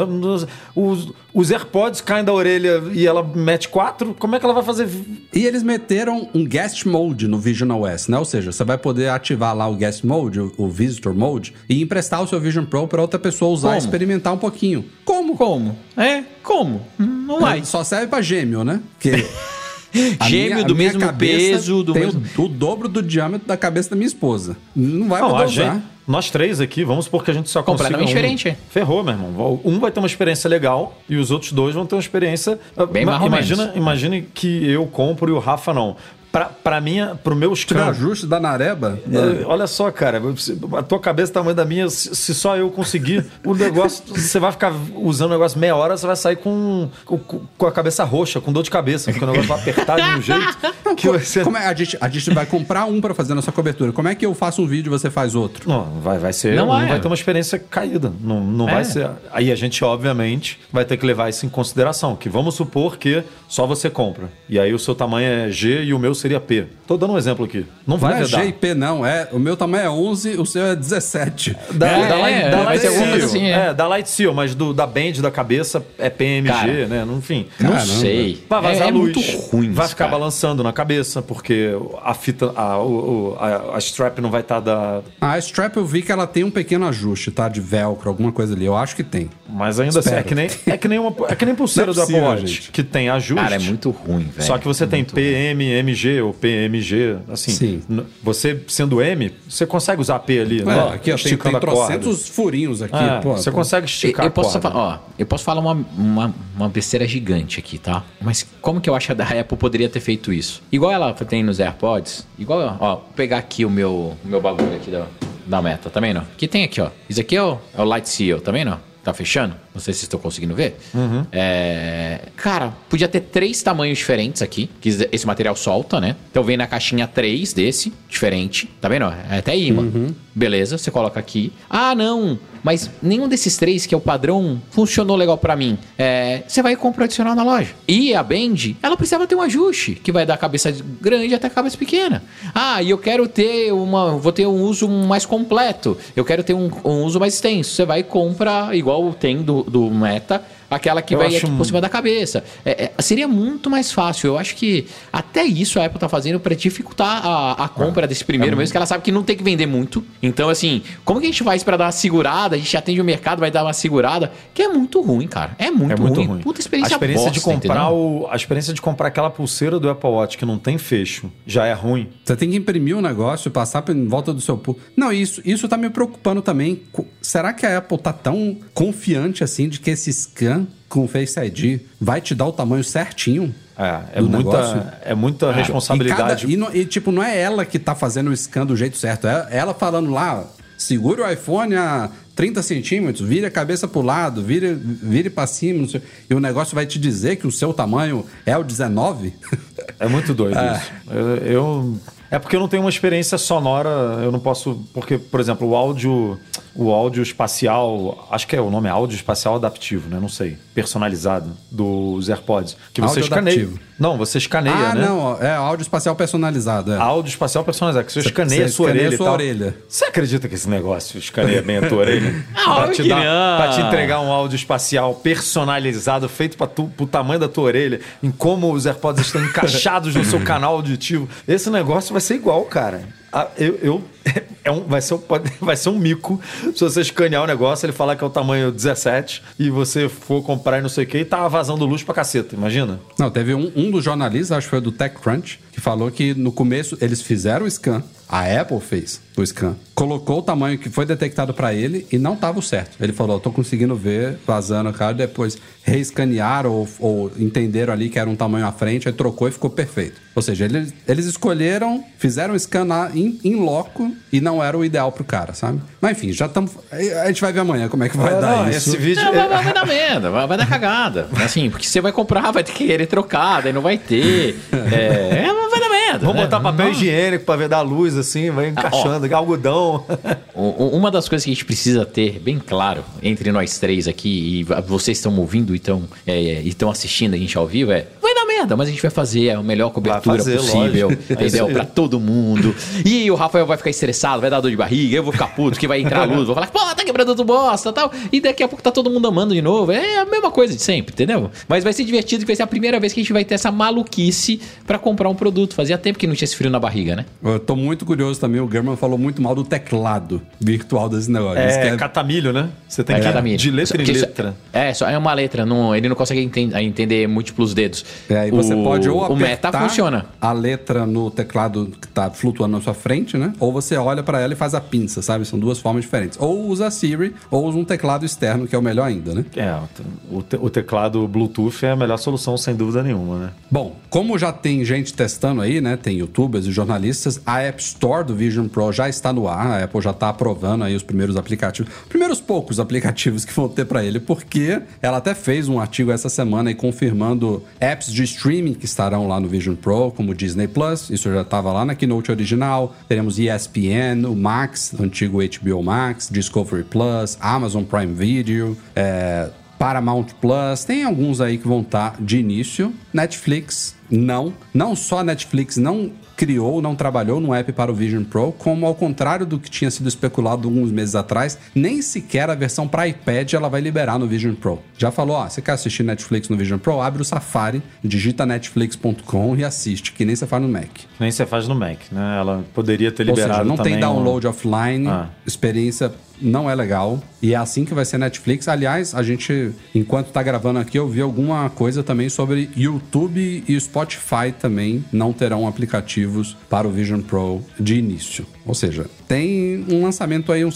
Os, os AirPods caem da orelha e ela mete quatro? Como é que ela vai fazer? E eles meteram um guest mode no Vision OS, né? Ou seja, você vai poder ativar lá o guest mode, o, visitor mode, e emprestar o seu Vision Pro para outra pessoa usar e Como? experimentar um pouquinho. Como? Como? É? Como? Não vai. Só serve para gêmeo, né? Que a Gêmeo minha- do mesmo peso, do tem mesmo- o, o dobro do diâmetro da cabeça da minha esposa. Não vai Não, poder usar. gente, nós três aqui, vamos supor que a gente só consiga Completamente um. diferente. Ferrou, meu irmão. Um vai ter uma experiência legal e os outros dois vão ter uma experiência... Bem ou imagina, imagine que eu compro e o Rafa não. Pra, pra minha, pro meu scan... ajuste da nareba. É, olha só, cara, a tua cabeça é o tamanho da minha, se se só eu conseguir, o negócio, você vai ficar usando o negócio meia hora, você vai sair com, com, com a cabeça roxa, com dor de cabeça, porque o negócio vai apertar de um jeito que ser... Como é? A gente, a gente vai comprar um para fazer nossa cobertura. Como é que eu faço um vídeo e você faz outro? Não, vai, vai ser. Não, Não é. vai ter uma experiência caída. Não, não É. vai ser. Aí a gente, obviamente, vai ter que levar isso em consideração. Que vamos supor que só você compra. E aí o seu tamanho é G e o meu seria P. Tô dando um exemplo aqui. Não vai não é vedar. G e P, não. É, o meu tamanho é 11, o seu é 17. Da, É, da, Light- é, da Light Seal. assim, é. é. da Light Seal, mas do, da Band da cabeça é PMG, Cara, né? Enfim. Não Caramba. sei. Vai vazar é, é luz. muito ruim. Vai ficar cara. balançando na cabeça, porque a fita, a, o- a, a strap não vai estar da. A strap eu vi que ela tem um pequeno ajuste, tá? De velcro, alguma coisa ali. Eu acho que tem. Mas ainda assim, é Espero. que nem, é que nem, uma, é que nem pulseira é do Apple Watch, gente. que tem ajuste. Cara, é muito ruim, velho. Só que você tem Muito ruim. PM, MG ou PMG, assim. Sim. Você sendo M, você consegue usar P ali, É, né? aqui, ó, tem, tem Esticando a corda. trocentos furinhos aqui. É, pô, você pô. consegue Eu, esticar eu posso a corda. falar, ó, eu posso falar uma, uma, uma besteira gigante aqui, tá? Mas como que eu acho que a Apple poderia ter feito isso? Igual ela tem nos AirPods, igual, ó, vou pegar aqui o meu, o meu bagulho aqui da, da meta, também não? Que tem aqui, ó. Isso aqui é o, é o Light Seal, também não? Tá fechando? Não sei se estão conseguindo ver. É, Cara, podia ter três tamanhos diferentes aqui, que esse material solta, né? Então vem na caixinha três desse, diferente. Tá vendo? É até imã. Beleza, você coloca aqui. Ah, não, mas nenhum desses três, que é o padrão, funcionou legal pra mim. É, você vai comprar adicional na loja. E a Band, ela precisava ter um ajuste, que vai da cabeça grande até a cabeça pequena. Ah, e eu quero ter uma. Vou ter um uso mais completo. Eu quero ter um, um uso mais extenso. Você vai e compra, igual tem do, do Meta, aquela que Eu vai aqui por um- cima da cabeça. É, é, seria muito mais fácil. Eu acho que até isso a Apple tá fazendo pra dificultar a, a compra desse É primeiro, mesmo que ela sabe que não tem que vender muito. Então, assim, como que a gente faz pra dar uma segurada? A gente atende o mercado, vai dar uma segurada, que é muito ruim, cara. É muito, É muito ruim. ruim. Puta experiência a experiência de bosta, comprar entendeu? o, a experiência de comprar aquela pulseira do Apple Watch que não tem fecho já é ruim. Você tem que imprimir o negócio, passar em volta do seu. Não, isso, isso tá me preocupando também. Será que a Apple tá tão confiante assim de que esse scan com o Face ID vai te dar o tamanho certinho? É, é do negócio? muita, é muita E, cada- responsabilidade. e, e, tipo, não é ela que tá fazendo o scan do jeito certo. É ela falando lá, segure o iPhone a 30 centímetros, vire a cabeça pro lado, vire, vire pra cima. não sei- e o negócio vai te dizer que o seu tamanho é o 19? É muito doido É. isso. Eu, eu- É porque eu não tenho uma experiência sonora, eu não posso. Porque, por exemplo, o áudio. O áudio espacial, acho que é o nome é áudio espacial adaptivo, né? Não sei. Personalizado dos AirPods. Que você Áudio escaneia. adaptivo. Não, você escaneia, ah, né? não, é áudio espacial personalizado. É. Áudio espacial personalizado, que você escaneia a sua escaneia orelha sua orelha. Você acredita que esse negócio escaneia bem a tua orelha? Ah, pra, te dar, pra te entregar um áudio espacial personalizado, feito pra tu, pro tamanho da tua orelha, em como os AirPods estão encaixados no seu canal auditivo. Esse negócio vai ser igual, cara. Ah, eu, eu- é um, vai, ser um, pode- vai ser um mico se você escanear o negócio, ele falar que é o tamanho 17 e você for comprar e não sei o que e tá vazando luz pra caceta, imagina? Não, teve um, um dos jornalistas, acho que foi do TechCrunch, que falou que no começo eles fizeram o scan, a Apple fez o scan, colocou o tamanho que foi detectado pra ele e não tava o certo. Ele falou, eu tô conseguindo ver vazando, cara, depois reescanearam ou, ou entenderam ali que era um tamanho à frente, aí trocou e ficou perfeito. Ou seja, eles, eles escolheram, fizeram o scan lá em, loco e não era o ideal pro cara, sabe? Mas enfim, já estamos... A gente vai ver amanhã como é que vai Ah, dar não, isso. Esse vídeo. Não, vai, vai- vai dar merda, vai, vai dar cagada. Assim, porque você vai comprar, vai ter que querer trocar, daí não vai ter. É, é, vai dar merda. Vamos né? botar papel higiênico pra ver dar luz assim, vai encaixando, algodão. O- o- Uma das coisas que a gente precisa ter bem claro entre nós três aqui, e vocês estão ouvindo e estão é, é, e estão assistindo a gente ao vivo, é. Merda, mas a gente vai fazer a melhor cobertura fazer, possível, lógico. É entendeu? Pra todo mundo. E o Rafael vai ficar estressado, vai dar dor de barriga, eu vou ficar puto, que vai entrar a luz, vou falar, pô, tá quebrando tudo bosta e tal. E daqui a pouco tá todo mundo amando de novo. É a mesma coisa de sempre, entendeu? Mas vai ser divertido, que vai ser a primeira vez que a gente vai ter essa maluquice pra comprar um produto. Fazia tempo que não tinha esse frio na barriga, né? Eu tô muito curioso também, o German falou muito mal do teclado virtual desse negócio. Que É catamilho, né? Você tem É que cada ir milho. de letra Só em isso- letra. É, só é uma letra, não, ele não consegue enten- entender múltiplos dedos. É, você o, pode ou O apertar meta funciona. a letra no teclado que tá flutuando na sua frente, né? Ou você olha pra ela e faz a pinça, sabe? São duas formas diferentes. Ou usa a Siri, ou usa um teclado externo, que é o melhor ainda, né? É, o, te- o teclado Bluetooth é a melhor solução, sem dúvida nenhuma, né? Bom, como já tem gente testando aí, né? Tem youtubers e jornalistas, a App Store do Vision Pro já está no ar. A Apple já está aprovando aí os primeiros aplicativos, primeiros poucos aplicativos que vão ter para ele, porque ela até fez um artigo essa semana aí confirmando apps de streaming que estarão lá no Vision Pro, como Disney Plus. Isso já estava lá na keynote original. Teremos ESPN, o Max, antigo HBO Max, Discovery Plus, Amazon Prime Video, é, Paramount Plus, tem alguns aí que vão estar de início. Netflix, não. Não só Netflix não criou, não trabalhou no app para o Vision Pro, como ao contrário do que tinha sido especulado alguns meses atrás, nem sequer a versão para iPad ela vai liberar no Vision Pro. Já falou, ó, você quer assistir Netflix no Vision Pro? Abre o Safari, digita netflix.com e assiste, que nem você faz no Mac. Nem você faz no Mac, né? Ela poderia ter Ou liberado seja, não tem um- download offline, Ah. experiência não é legal. E é assim que vai ser Netflix. Aliás, a gente, enquanto tá gravando aqui, eu vi alguma coisa também sobre YouTube e Spotify também não terão aplicativos para o Vision Pro de início. Ou seja, tem um lançamento aí. Um...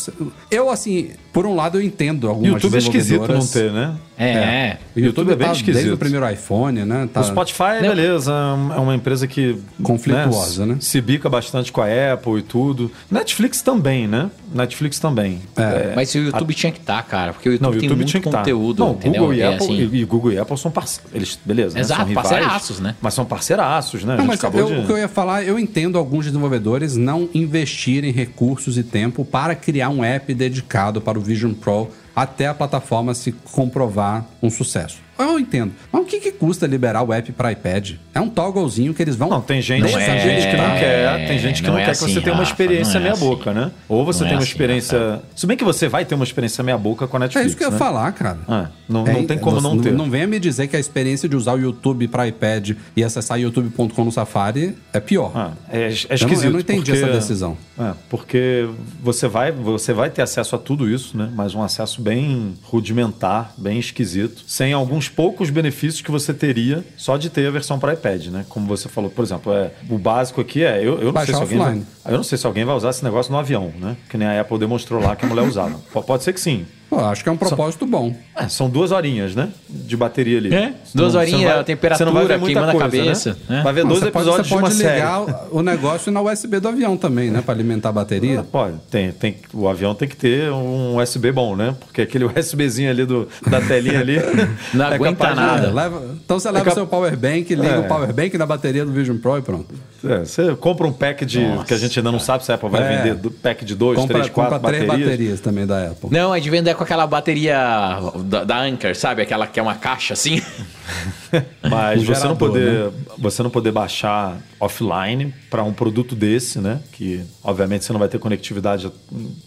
Eu, assim, por um lado, eu entendo algumas YouTube é esquisito não ter, né? É, é. O YouTube, YouTube é bem tá esquisito. desde o primeiro iPhone, né? Tá... O Spotify, beleza, é uma empresa que. Conflituosa, né? Se bica bastante com a Apple e tudo. Netflix também, né? Netflix também. É, Mas o YouTube tinha que estar, cara, porque o YouTube, Não, o tem YouTube muito tinha que estar. conteúdo, Não, entendeu? Google e É Apple assim, e, Google e Apple são parceiros. Eles, beleza, Exato, né? São rivais, parceiraços, né? Mas são parceiraços, né? A Não, mas eu- de... o que eu ia falar, eu entendo alguns desenvolvedores não investirem recursos e tempo para criar um app dedicado para o Vision Pro até a plataforma se comprovar um sucesso. Eu entendo. Mas o que, que custa liberar o app para iPad? É um togglezinho que eles vão. Não, tem gente, Não tem é- gente que não quer, tem gente que não não, é quer assim, que você tenha uma Rafa, experiência é meia assim. boca, né? Ou você Não tem é uma assim, experiência. Se bem que você vai ter uma experiência meia boca com a É Netflix. isso que eu ia né? falar, cara. Ah, não, É, não tem como não ter. Não venha me dizer que a experiência de usar o YouTube para iPad e acessar youtube.com no Safari é pior. Ah, é, é eu, esquisito. não, eu não entendi porque- essa decisão. É, porque você vai, você vai ter acesso a tudo isso, né? Mas um acesso bem rudimentar, bem esquisito, sem alguns poucos benefícios que você teria só de ter a versão para iPad, né? Como você falou, por exemplo, é, o básico aqui é eu, eu não Baixar sei se alguém vai, eu não sei se alguém vai usar esse negócio no avião, né? Que nem a Apple demonstrou lá que a mulher usava. Pode ser que sim. Pô, acho que é um propósito bom. É, são duas horinhas, né? De bateria ali. É, duas não- horinhas, você não vai- a temperatura, você não vai ver muita queimando a coisa, cabeça, Né? né? Vai ver Não, dois você pode, episódios você de uma pode série. ligar o negócio na USB do avião também, né? Para alimentar a bateria. Pode, tem, tem, o avião tem que ter um USB bom, né? Porque aquele USBzinho ali do, da telinha ali. Não é aguenta capaz de- nada. É, leva- então você leva cap- o seu power bank, liga É. o power bank na bateria do Vision Pro e pronto. É, você compra um pack de. que a gente ainda não sabe se a Apple vai É. vender pack de dois, compra três, quatro compra três baterias. baterias também da Apple. Não, é de vender com aquela bateria da, da Anker, sabe? Aquela que é uma caixa assim. Mas O você não gerador, poder, você não poder baixar offline para um produto desse, né? Que obviamente você não vai ter conectividade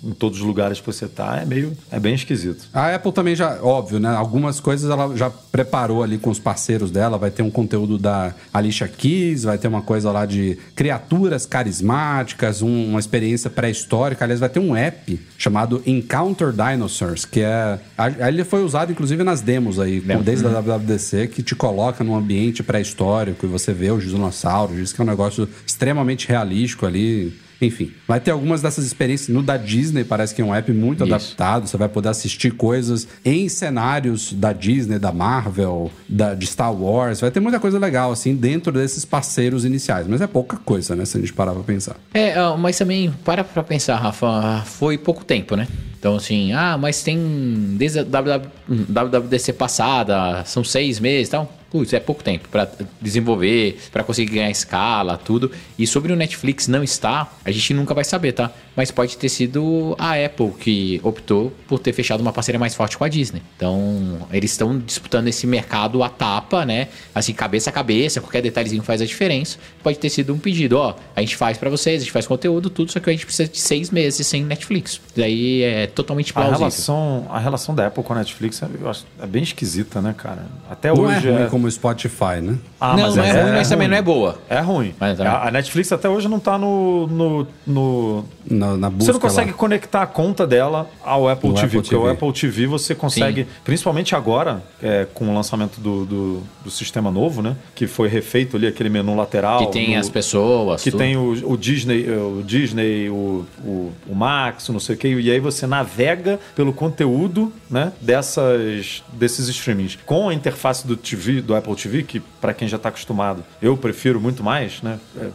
em todos os lugares que você tá, é meio, é bem esquisito. A Apple também já, óbvio, né? Algumas coisas ela já preparou ali com os parceiros dela. Vai ter um conteúdo da Alicia Keys, vai ter uma coisa lá de criaturas carismáticas, um- uma experiência pré-histórica. Aliás, vai ter um app chamado Encounter Dinosaurs, que é. Ele foi usado, inclusive, nas demos aí, desde a WWDC, que te coloca num ambiente pré-histórico e você vê os dinossauros. Diz que é um negócio extremamente realístico ali. Enfim, vai ter algumas dessas experiências. No da Disney, parece que é um app muito Isso. adaptado. Você vai poder assistir coisas em cenários da Disney, da Marvel, da, de Star Wars. Vai ter muita coisa legal, assim, dentro desses parceiros iniciais. Mas é pouca coisa, né? Se a gente parar pra pensar. É, ah, mas também, para pra pensar, Rafa, foi pouco tempo, né? Então, assim, ah, mas tem. Desde a WW WWDC passada, são seis meses e tal. Putz, é pouco tempo para desenvolver, para conseguir ganhar escala, tudo. E sobre o Netflix não estar, a gente nunca vai saber, tá? Mas pode ter sido a Apple que optou por ter fechado uma parceria mais forte com a Disney. Então, eles estão disputando esse mercado a tapa, né? Assim, cabeça a cabeça, qualquer detalhezinho faz a diferença. Pode ter sido um pedido, ó, a gente faz pra vocês, a gente faz conteúdo, tudo, só que a gente precisa de seis meses sem Netflix. Daí é totalmente A plausível. relação, a relação da Apple com a Netflix é, eu acho- é bem esquisita, né, cara? Até Não hoje é ruim como o Spotify, né? Ah, não, não é, ruim, mas também não é boa. É ruim. Mas a, a Netflix até hoje não tá no. no, no- Na, na busca Você não consegue lá. conectar a conta dela ao Apple TV, Apple porque o. Apple TV você consegue, principalmente agora, é, com o lançamento do, do, do sistema novo, né? Que foi refeito ali, aquele menu lateral. Que tem no- as pessoas. que tudo. tem o, o Disney, o Disney, o, o, o Max, não sei o que, e aí você navega pelo conteúdo, né, dessas desses streamings. Com a interface do TV, do Apple TV, que para quem já está acostumado, eu prefiro muito mais, né? é,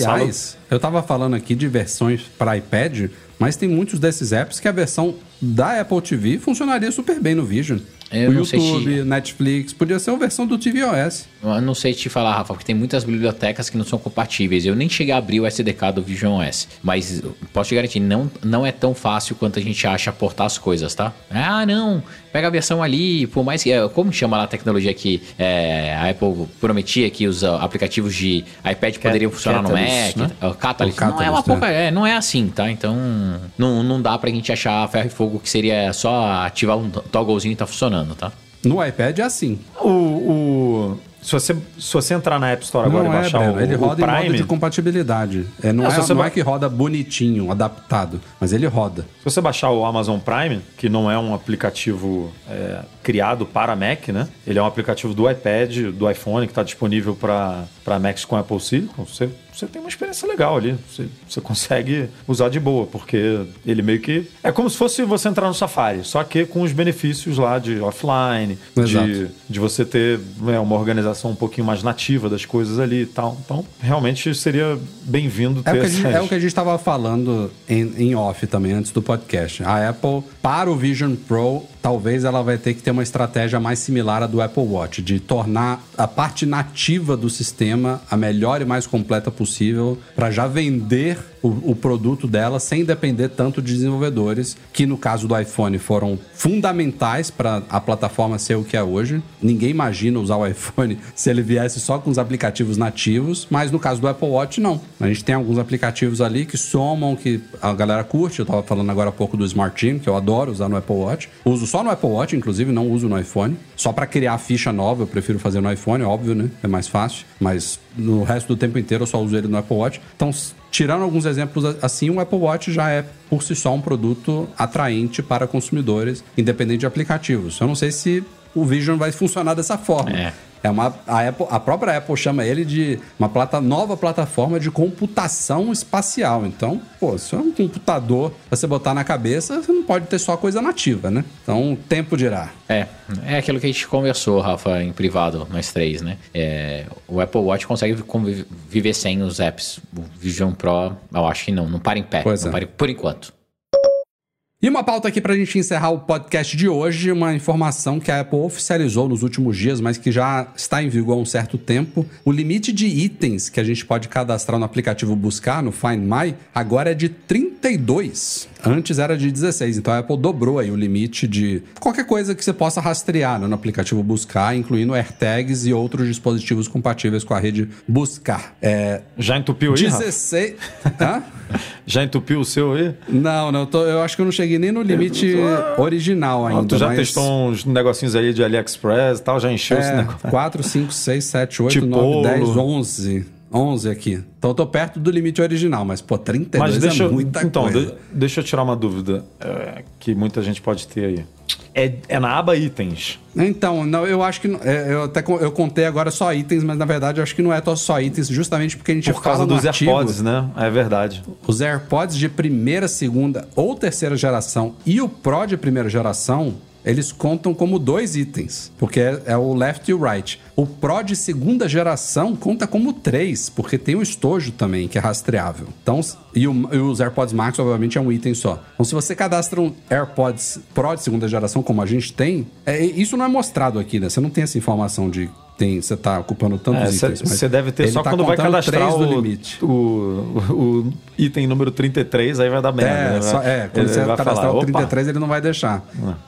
sala- Aliás, eu tava falando aqui de versões para iPad, mas tem muitos desses apps que a versão da Apple TV funcionaria super bem no Vision. Eu o YouTube, se- Netflix, podia ser uma versão do tvOS. Eu não sei te falar, Rafa, porque tem muitas bibliotecas que não são compatíveis. Eu nem cheguei a abrir o SDK do Vision OS, mas posso te garantir, não, não é tão fácil quanto a gente acha portar as coisas, tá? Ah, não, pega a versão ali, por mais que... é, Como chama lá a tecnologia que é, a Apple prometia que os ah, aplicativos de iPad poderiam funcionar Catalyst, no né? Mac? O Catalyst. O não é uma Catalyst, pouca... É, não é assim, tá? Então, não, não dá pra gente achar ferro e fogo que seria só ativar um togglezinho e tá funcionando, tá? No iPad é assim. O, o- se, você, se você entrar na App Store agora não e é, baixar Breno, o, ele o roda em modo Prime, de compatibilidade. É, não Não, é, você não ba- é que roda bonitinho, adaptado, mas ele roda. Se você baixar o Amazon Prime, que não é um aplicativo é, criado para Mac, né? Ele é um aplicativo do iPad, do iPhone, que está disponível para Macs com Apple Silicon. Você, você tem uma experiência legal ali. Você, você consegue usar de boa, porque ele meio que... É como se fosse você entrar no Safari, só que com os benefícios lá de offline, de, Exato. de você ter né, uma organização um pouquinho mais nativa das coisas ali e tal. Então, realmente seria bem-vindo ter É o, que a gente, é o que a gente estava falando em, em off também, antes do podcast. A Apple, para o Vision Pro, talvez ela vai ter que ter uma estratégia mais similar à do Apple Watch, de tornar a parte nativa do sistema a melhor e mais completa possível, para já vender o, o produto dela sem depender tanto de desenvolvedores, que no caso do iPhone foram fundamentais para a plataforma ser o que é hoje. Ninguém imagina usar o iPhone se ele viesse só com os aplicativos nativos, mas no caso do Apple Watch, não. A gente tem alguns aplicativos ali que somam, que a galera curte. Eu tava falando agora há pouco do Smart Team, que eu adoro usar no Apple Watch. Uso só no Apple Watch, inclusive, não uso no iPhone. Só para criar ficha nova, eu prefiro fazer no iPhone, óbvio, né? É mais fácil. Mas no resto do tempo inteiro eu só uso ele no Apple Watch. Então, tirando alguns exemplos assim, o Apple Watch já é por si só um produto atraente para consumidores, independente de aplicativos. Eu não sei se o Vision vai funcionar dessa forma. É. É uma, a, Apple- a própria Apple chama ele de uma plata, nova plataforma de computação espacial. Então, pô, se é um computador pra você botar na cabeça, você não pode ter só coisa nativa, né? Então, o tempo dirá. É, é aquilo que a gente conversou, Rafa, em privado, nós três, né? É, o Apple Watch consegue viver sem os apps. O Vision Pro, eu acho que não, não para em pé. Pois não é. para por enquanto. E uma pauta aqui pra gente encerrar o podcast de hoje, uma informação que a Apple oficializou nos últimos dias, mas que já está em vigor há um certo tempo. O limite de itens que a gente pode cadastrar no aplicativo Buscar, no Find My, agora é de 32. Antes era de 16, então a Apple dobrou aí o limite de qualquer coisa que você possa rastrear né, no aplicativo Buscar, incluindo AirTags e outros dispositivos compatíveis com a rede Buscar. É, Já entupiu aí, Rafa? 16. Hã? Já entupiu o seu aí? Não, não, tô- eu acho que eu não cheguei nem no limite original ainda. Ah, tu já mas- testou uns negocinhos aí de AliExpress e tal? Já encheu esse É, negócio? 4, 5, 6, 7, 8, Tipolo. 9, 10, 11. 11 aqui. Então eu tô perto do limite original, mas pô, 32 Mas deixa, é muita então, coisa. de- deixa eu tirar uma dúvida é, que muita gente pode ter aí. É, é na aba itens. Então, não, eu acho que. é, eu até eu contei agora só itens, mas na verdade eu acho que não é só itens, justamente porque a gente Por causa dos artigo, AirPods, né? É verdade. Os AirPods de primeira, segunda ou terceira geração e o Pro de primeira geração, eles contam como dois itens, porque é, é o left e o right. O Pro de segunda geração conta como três, porque tem o estojo também, que é rastreável. Então, e, o- e os AirPods Max, obviamente, é um item só. Então, se você cadastra um AirPods Pro de segunda geração, como a gente tem, é, isso não é mostrado aqui, né? Você não tem essa informação de tem, você tá ocupando tantos itens. mas Você É, deve ter só tá quando vai cadastrar o, limite. o, o- o item número 33, aí vai dar merda. É, né? só- é, quando Ele você vai cadastrar falar, o "Opa, 33, ele não vai deixar.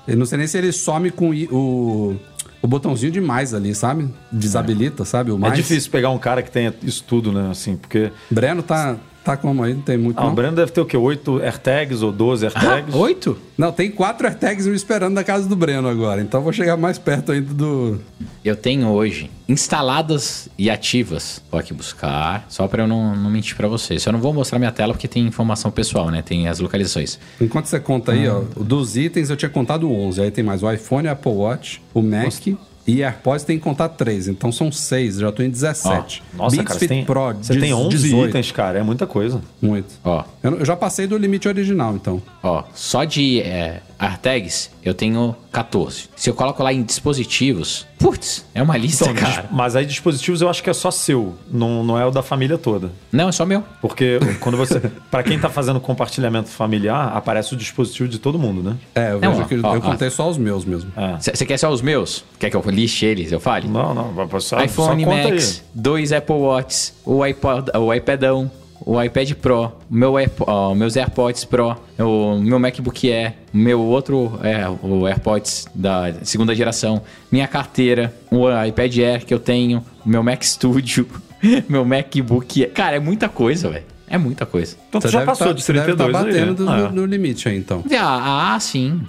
Eu não sei nem se ele some com o o, botãozinho de mais ali, sabe? Desabilita, sabe? O É mais. difícil pegar um cara que tenha isso tudo, né? Assim, porque. Breno tá, tá como aí? Não tem muito. Ah, o não? Breno deve ter o quê? 8 AirTags ou 12 Ah, AirTags? oito? não, tem quatro AirTags me esperando na casa do Breno agora. Então eu vou chegar mais perto ainda do. Eu tenho hoje instaladas e ativas. Vou aqui buscar, só pra eu não, não mentir pra vocês. Eu não vou mostrar minha tela porque tem informação pessoal, né? Tem as localizações. Enquanto você conta aí, ó, dos itens eu tinha contado 11. Aí tem mais o iPhone, Apple Watch, o Mac. E AirPods tem que contar 3, então são 6, já tô em 17. Nossa, Beats cara, você Fit tem, Pro, você tem 11 18. itens, cara. É muita coisa. Muito. Ó, Eu, eu já passei do limite original, então. ó, só de é, AirTags eu tenho 14. Se eu coloco lá em dispositivos, putz, é uma lista, Então, cara. mas aí dispositivos eu acho que é só seu, não, não é o da família toda. Não, é só meu. Porque quando você. Pra quem tá fazendo compartilhamento familiar, aparece o dispositivo de todo mundo, né? É, eu Não, vejo ó, que ó, eu contei só os meus mesmo. É. Você quer só os meus? Quer que eu liste eles? Eu fale? Não, não, vai só, iPhone Max, dois Apple Watches, o iPod, o iPadão, o iPad Pro, meu Airpo- ó, meus AirPods Pro, o meu MacBook Air, meu outro é, o AirPods da segunda geração, minha carteira, o iPad Air que eu tenho, meu Mac Studio, meu MacBook Air. Cara, é muita coisa, velho. É muita coisa. Então Você já deve passou tá- de você deve 32 tá batendo né? do- Ah, do- no limite aí, então. Ah, ah, sim.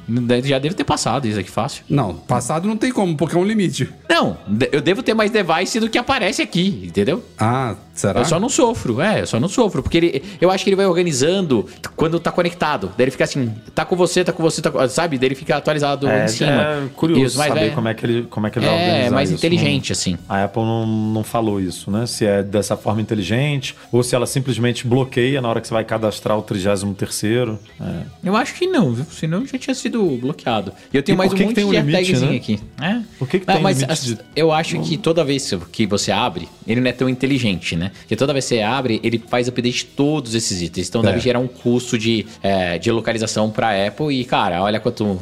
Já deve ter passado isso aqui fácil. Não, passado não tem como, porque é um limite. Não, eu devo ter mais device do que aparece aqui, entendeu? Ah, será? Eu só não sofro, é, eu só não sofro. Porque ele, eu acho que ele vai organizando quando tá conectado. Daí ele fica assim, tá com você, tá com você, tá com, sabe? Daí ele fica atualizado É, em cima. é curioso mas saber é- como é que ele, como é que ele vai É, organizar mais isso. inteligente, Não- assim. A Apple não, não falou isso, né? Se é dessa forma inteligente ou se ela simplesmente bloqueia na hora que você vai cadastrar o 33º. É. Eu acho que não, viu? Senão já tinha sido bloqueado. E eu tenho E mais um monte um de limite, né? aqui. É? Por que que Não, tem mas limite as- de- eu acho que toda vez que você abre, ele não é tão inteligente, né? Porque toda vez que você abre, ele faz update de todos esses itens. Então É. deve gerar um custo de, é, de localização pra Apple. E, cara, olha quanto.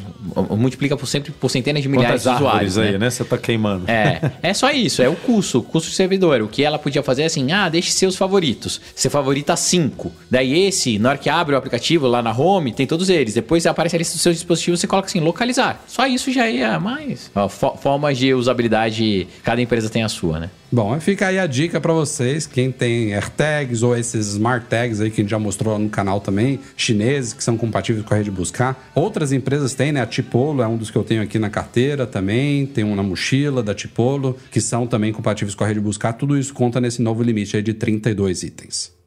Multiplica por sempre por centenas de milhares Quantas de usuários. aí, né? né? Você tá queimando. É, é só isso, é o custo, o custo do servidor. O que ela podia fazer é assim: ah, deixe seus favoritos. Você favorita cinco. Daí esse, na hora que abre o aplicativo lá na home, tem todos eles. Depois aparece a lista dos seus dispositivos, você coloca assim, localizar. Só isso já é mais. Formas de usabilidade, cada empresa tem a sua, né? Bom, fica aí a dica pra vocês, quem tem AirTags ou esses Smart Tags aí que a gente já mostrou no canal também, chineses que são compatíveis com a rede Buscar. Outras empresas têm, né? A Tipolo é um dos que eu tenho aqui na carteira também, tem um na mochila da Tipolo, que são também compatíveis com a rede Buscar. Tudo isso conta nesse novo limite aí de 32 itens.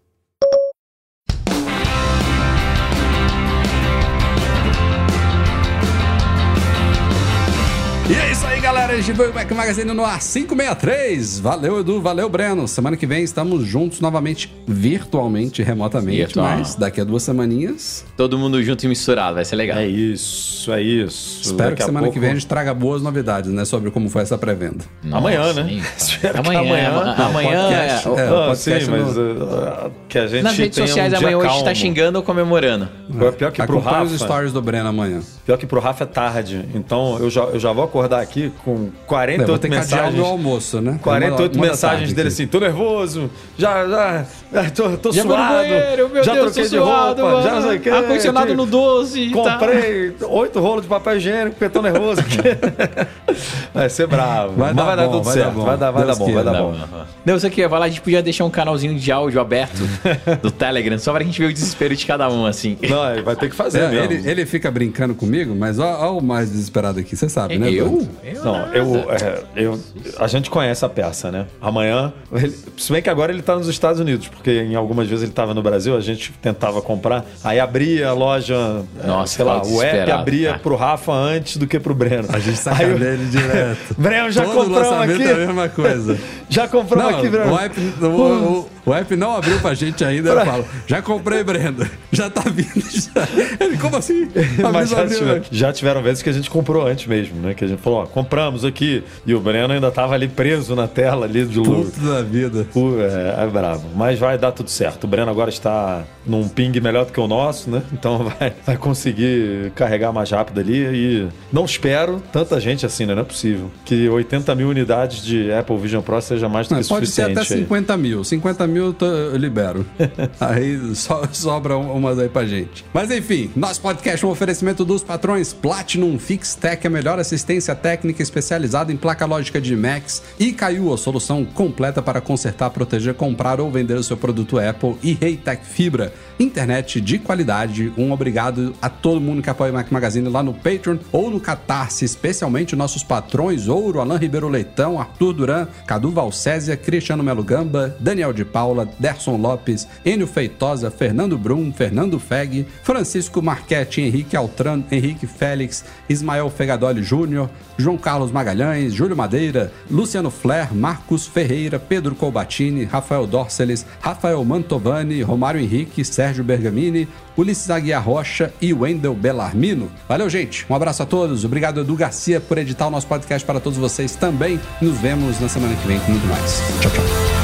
É a gente foi o Mac Magazine no ar 563. Valeu, Edu. Valeu, Breno. Semana que vem estamos juntos novamente, virtualmente, remotamente. Virtual. Mas daqui a duas semaninhas. Todo mundo junto e misturado, vai ser legal. É isso, é isso. Espero Daqui que a semana que pouco- vem a gente traga boas novidades, né? Sobre como foi essa pré-venda. Amanhã, né? que amanhã, amanhã- ama- Não, amanhã. podcast, é- é. Não, podcast sim, mas no- uh, que a gente Nas redes tenha sociais um amanhã hoje tá calmo. xingando ou comemorando. Pior que pro Acompanhe os Rafa, stories do Breno amanhã. Pior que pro Rafa é tarde. Então eu já, eu já vou acordar aqui com Eu vou 48 ter que adiar o mensagens. meu almoço, né? 48 Uma- uma da mensagens dele aqui. assim, tô nervoso, já, já, já tô, tô Já vou suado, banheiro, já Deus, troquei tô de suado, roupa, já mano. não sei o que. Ar-condicionado no 12. tá. Comprei oito rolos de papel higiênico porque tô nervoso. vai ser bravo. Vai Mas dar vai dar bom, tudo vai dar certo. bom. Vai dar, vai Deus dar bom, vai dar Não, bom. não, isso aqui ia falar, a gente podia deixar um canalzinho de áudio aberto do Telegram, só pra gente ver o desespero de cada um, assim. Não, vai ter que fazer É, mesmo. ele, ele fica brincando comigo, mas ó, ó o mais desesperado aqui, você sabe, né? Eu? Eu? Não, eu, é, eu. A gente conhece a peça, né? Amanhã. ele- se bem que agora ele tá nos Estados Unidos, porque em algumas vezes ele tava no Brasil, a gente tentava comprar. Aí abria a loja. é, Nossa, sei lá, o app abria cara. pro Rafa antes do que pro Breno. A gente Aí sacaneia eu- ele direto. Breno, já Todo compramos aqui. é a mesma coisa. Já compramos Não, aqui, Breno. o app, o, o- o app não abriu pra gente ainda. Eu falo, já comprei, Brenda. Já tá vindo. Já. Ele, como assim? Mas já, abriu. Já tiveram vezes que a gente comprou antes mesmo, né? Que a gente falou, ó, compramos aqui. E o Breno ainda tava ali preso na tela ali de luz. Puto da vida. Pô, é, é bravo. Mas vai dar tudo certo. O Breno agora está num ping melhor do que o nosso, né? Então vai, vai conseguir carregar mais rápido ali. E não espero tanta gente assim, né? Não é possível. Que 80 mil unidades de Apple Vision Pro seja mais do Não, que pode ser suficiente. até aí. 50 mil. 50 mil eu tô- eu libero. aí so- sobra um- umas aí pra gente. Mas enfim, nosso podcast é um oferecimento dos patrões Platinum Fixtech, a melhor assistência técnica especializada em placa lógica de Macs, e Caiu, a solução completa para consertar, proteger, comprar ou vender o seu produto Apple, e Reitec Fibra, internet de qualidade. Um obrigado a todo mundo que apoia o Mac Magazine lá no Patreon ou no Catarse, especialmente nossos patrões Ouro, Alain Ribeiro Leitão, Arthur Duran, Cadu Valcésia, Cristiano Melo Gamba, Daniel de Paula, Derson Lopes, Enio Feitosa, Fernando Brum, Fernando Feg, Francisco Marchetti, Henrique Altran, Henrique Félix, Ismael Fegadoli Júnior, João Carlos Magalhães, Júlio Madeira, Luciano Flair, Marcos Ferreira, Pedro Colbatini, Rafael Dorceles, Rafael Mantovani, Romário Henrique, Sérgio Bergamini, Ulisses Aguiar Rocha e Wendel Bellarmino. Valeu, gente. Um abraço a todos. Obrigado, Edu Garcia, por editar o nosso podcast para todos vocês também. Nos vemos na semana que vem com muito mais. Tchau, tchau.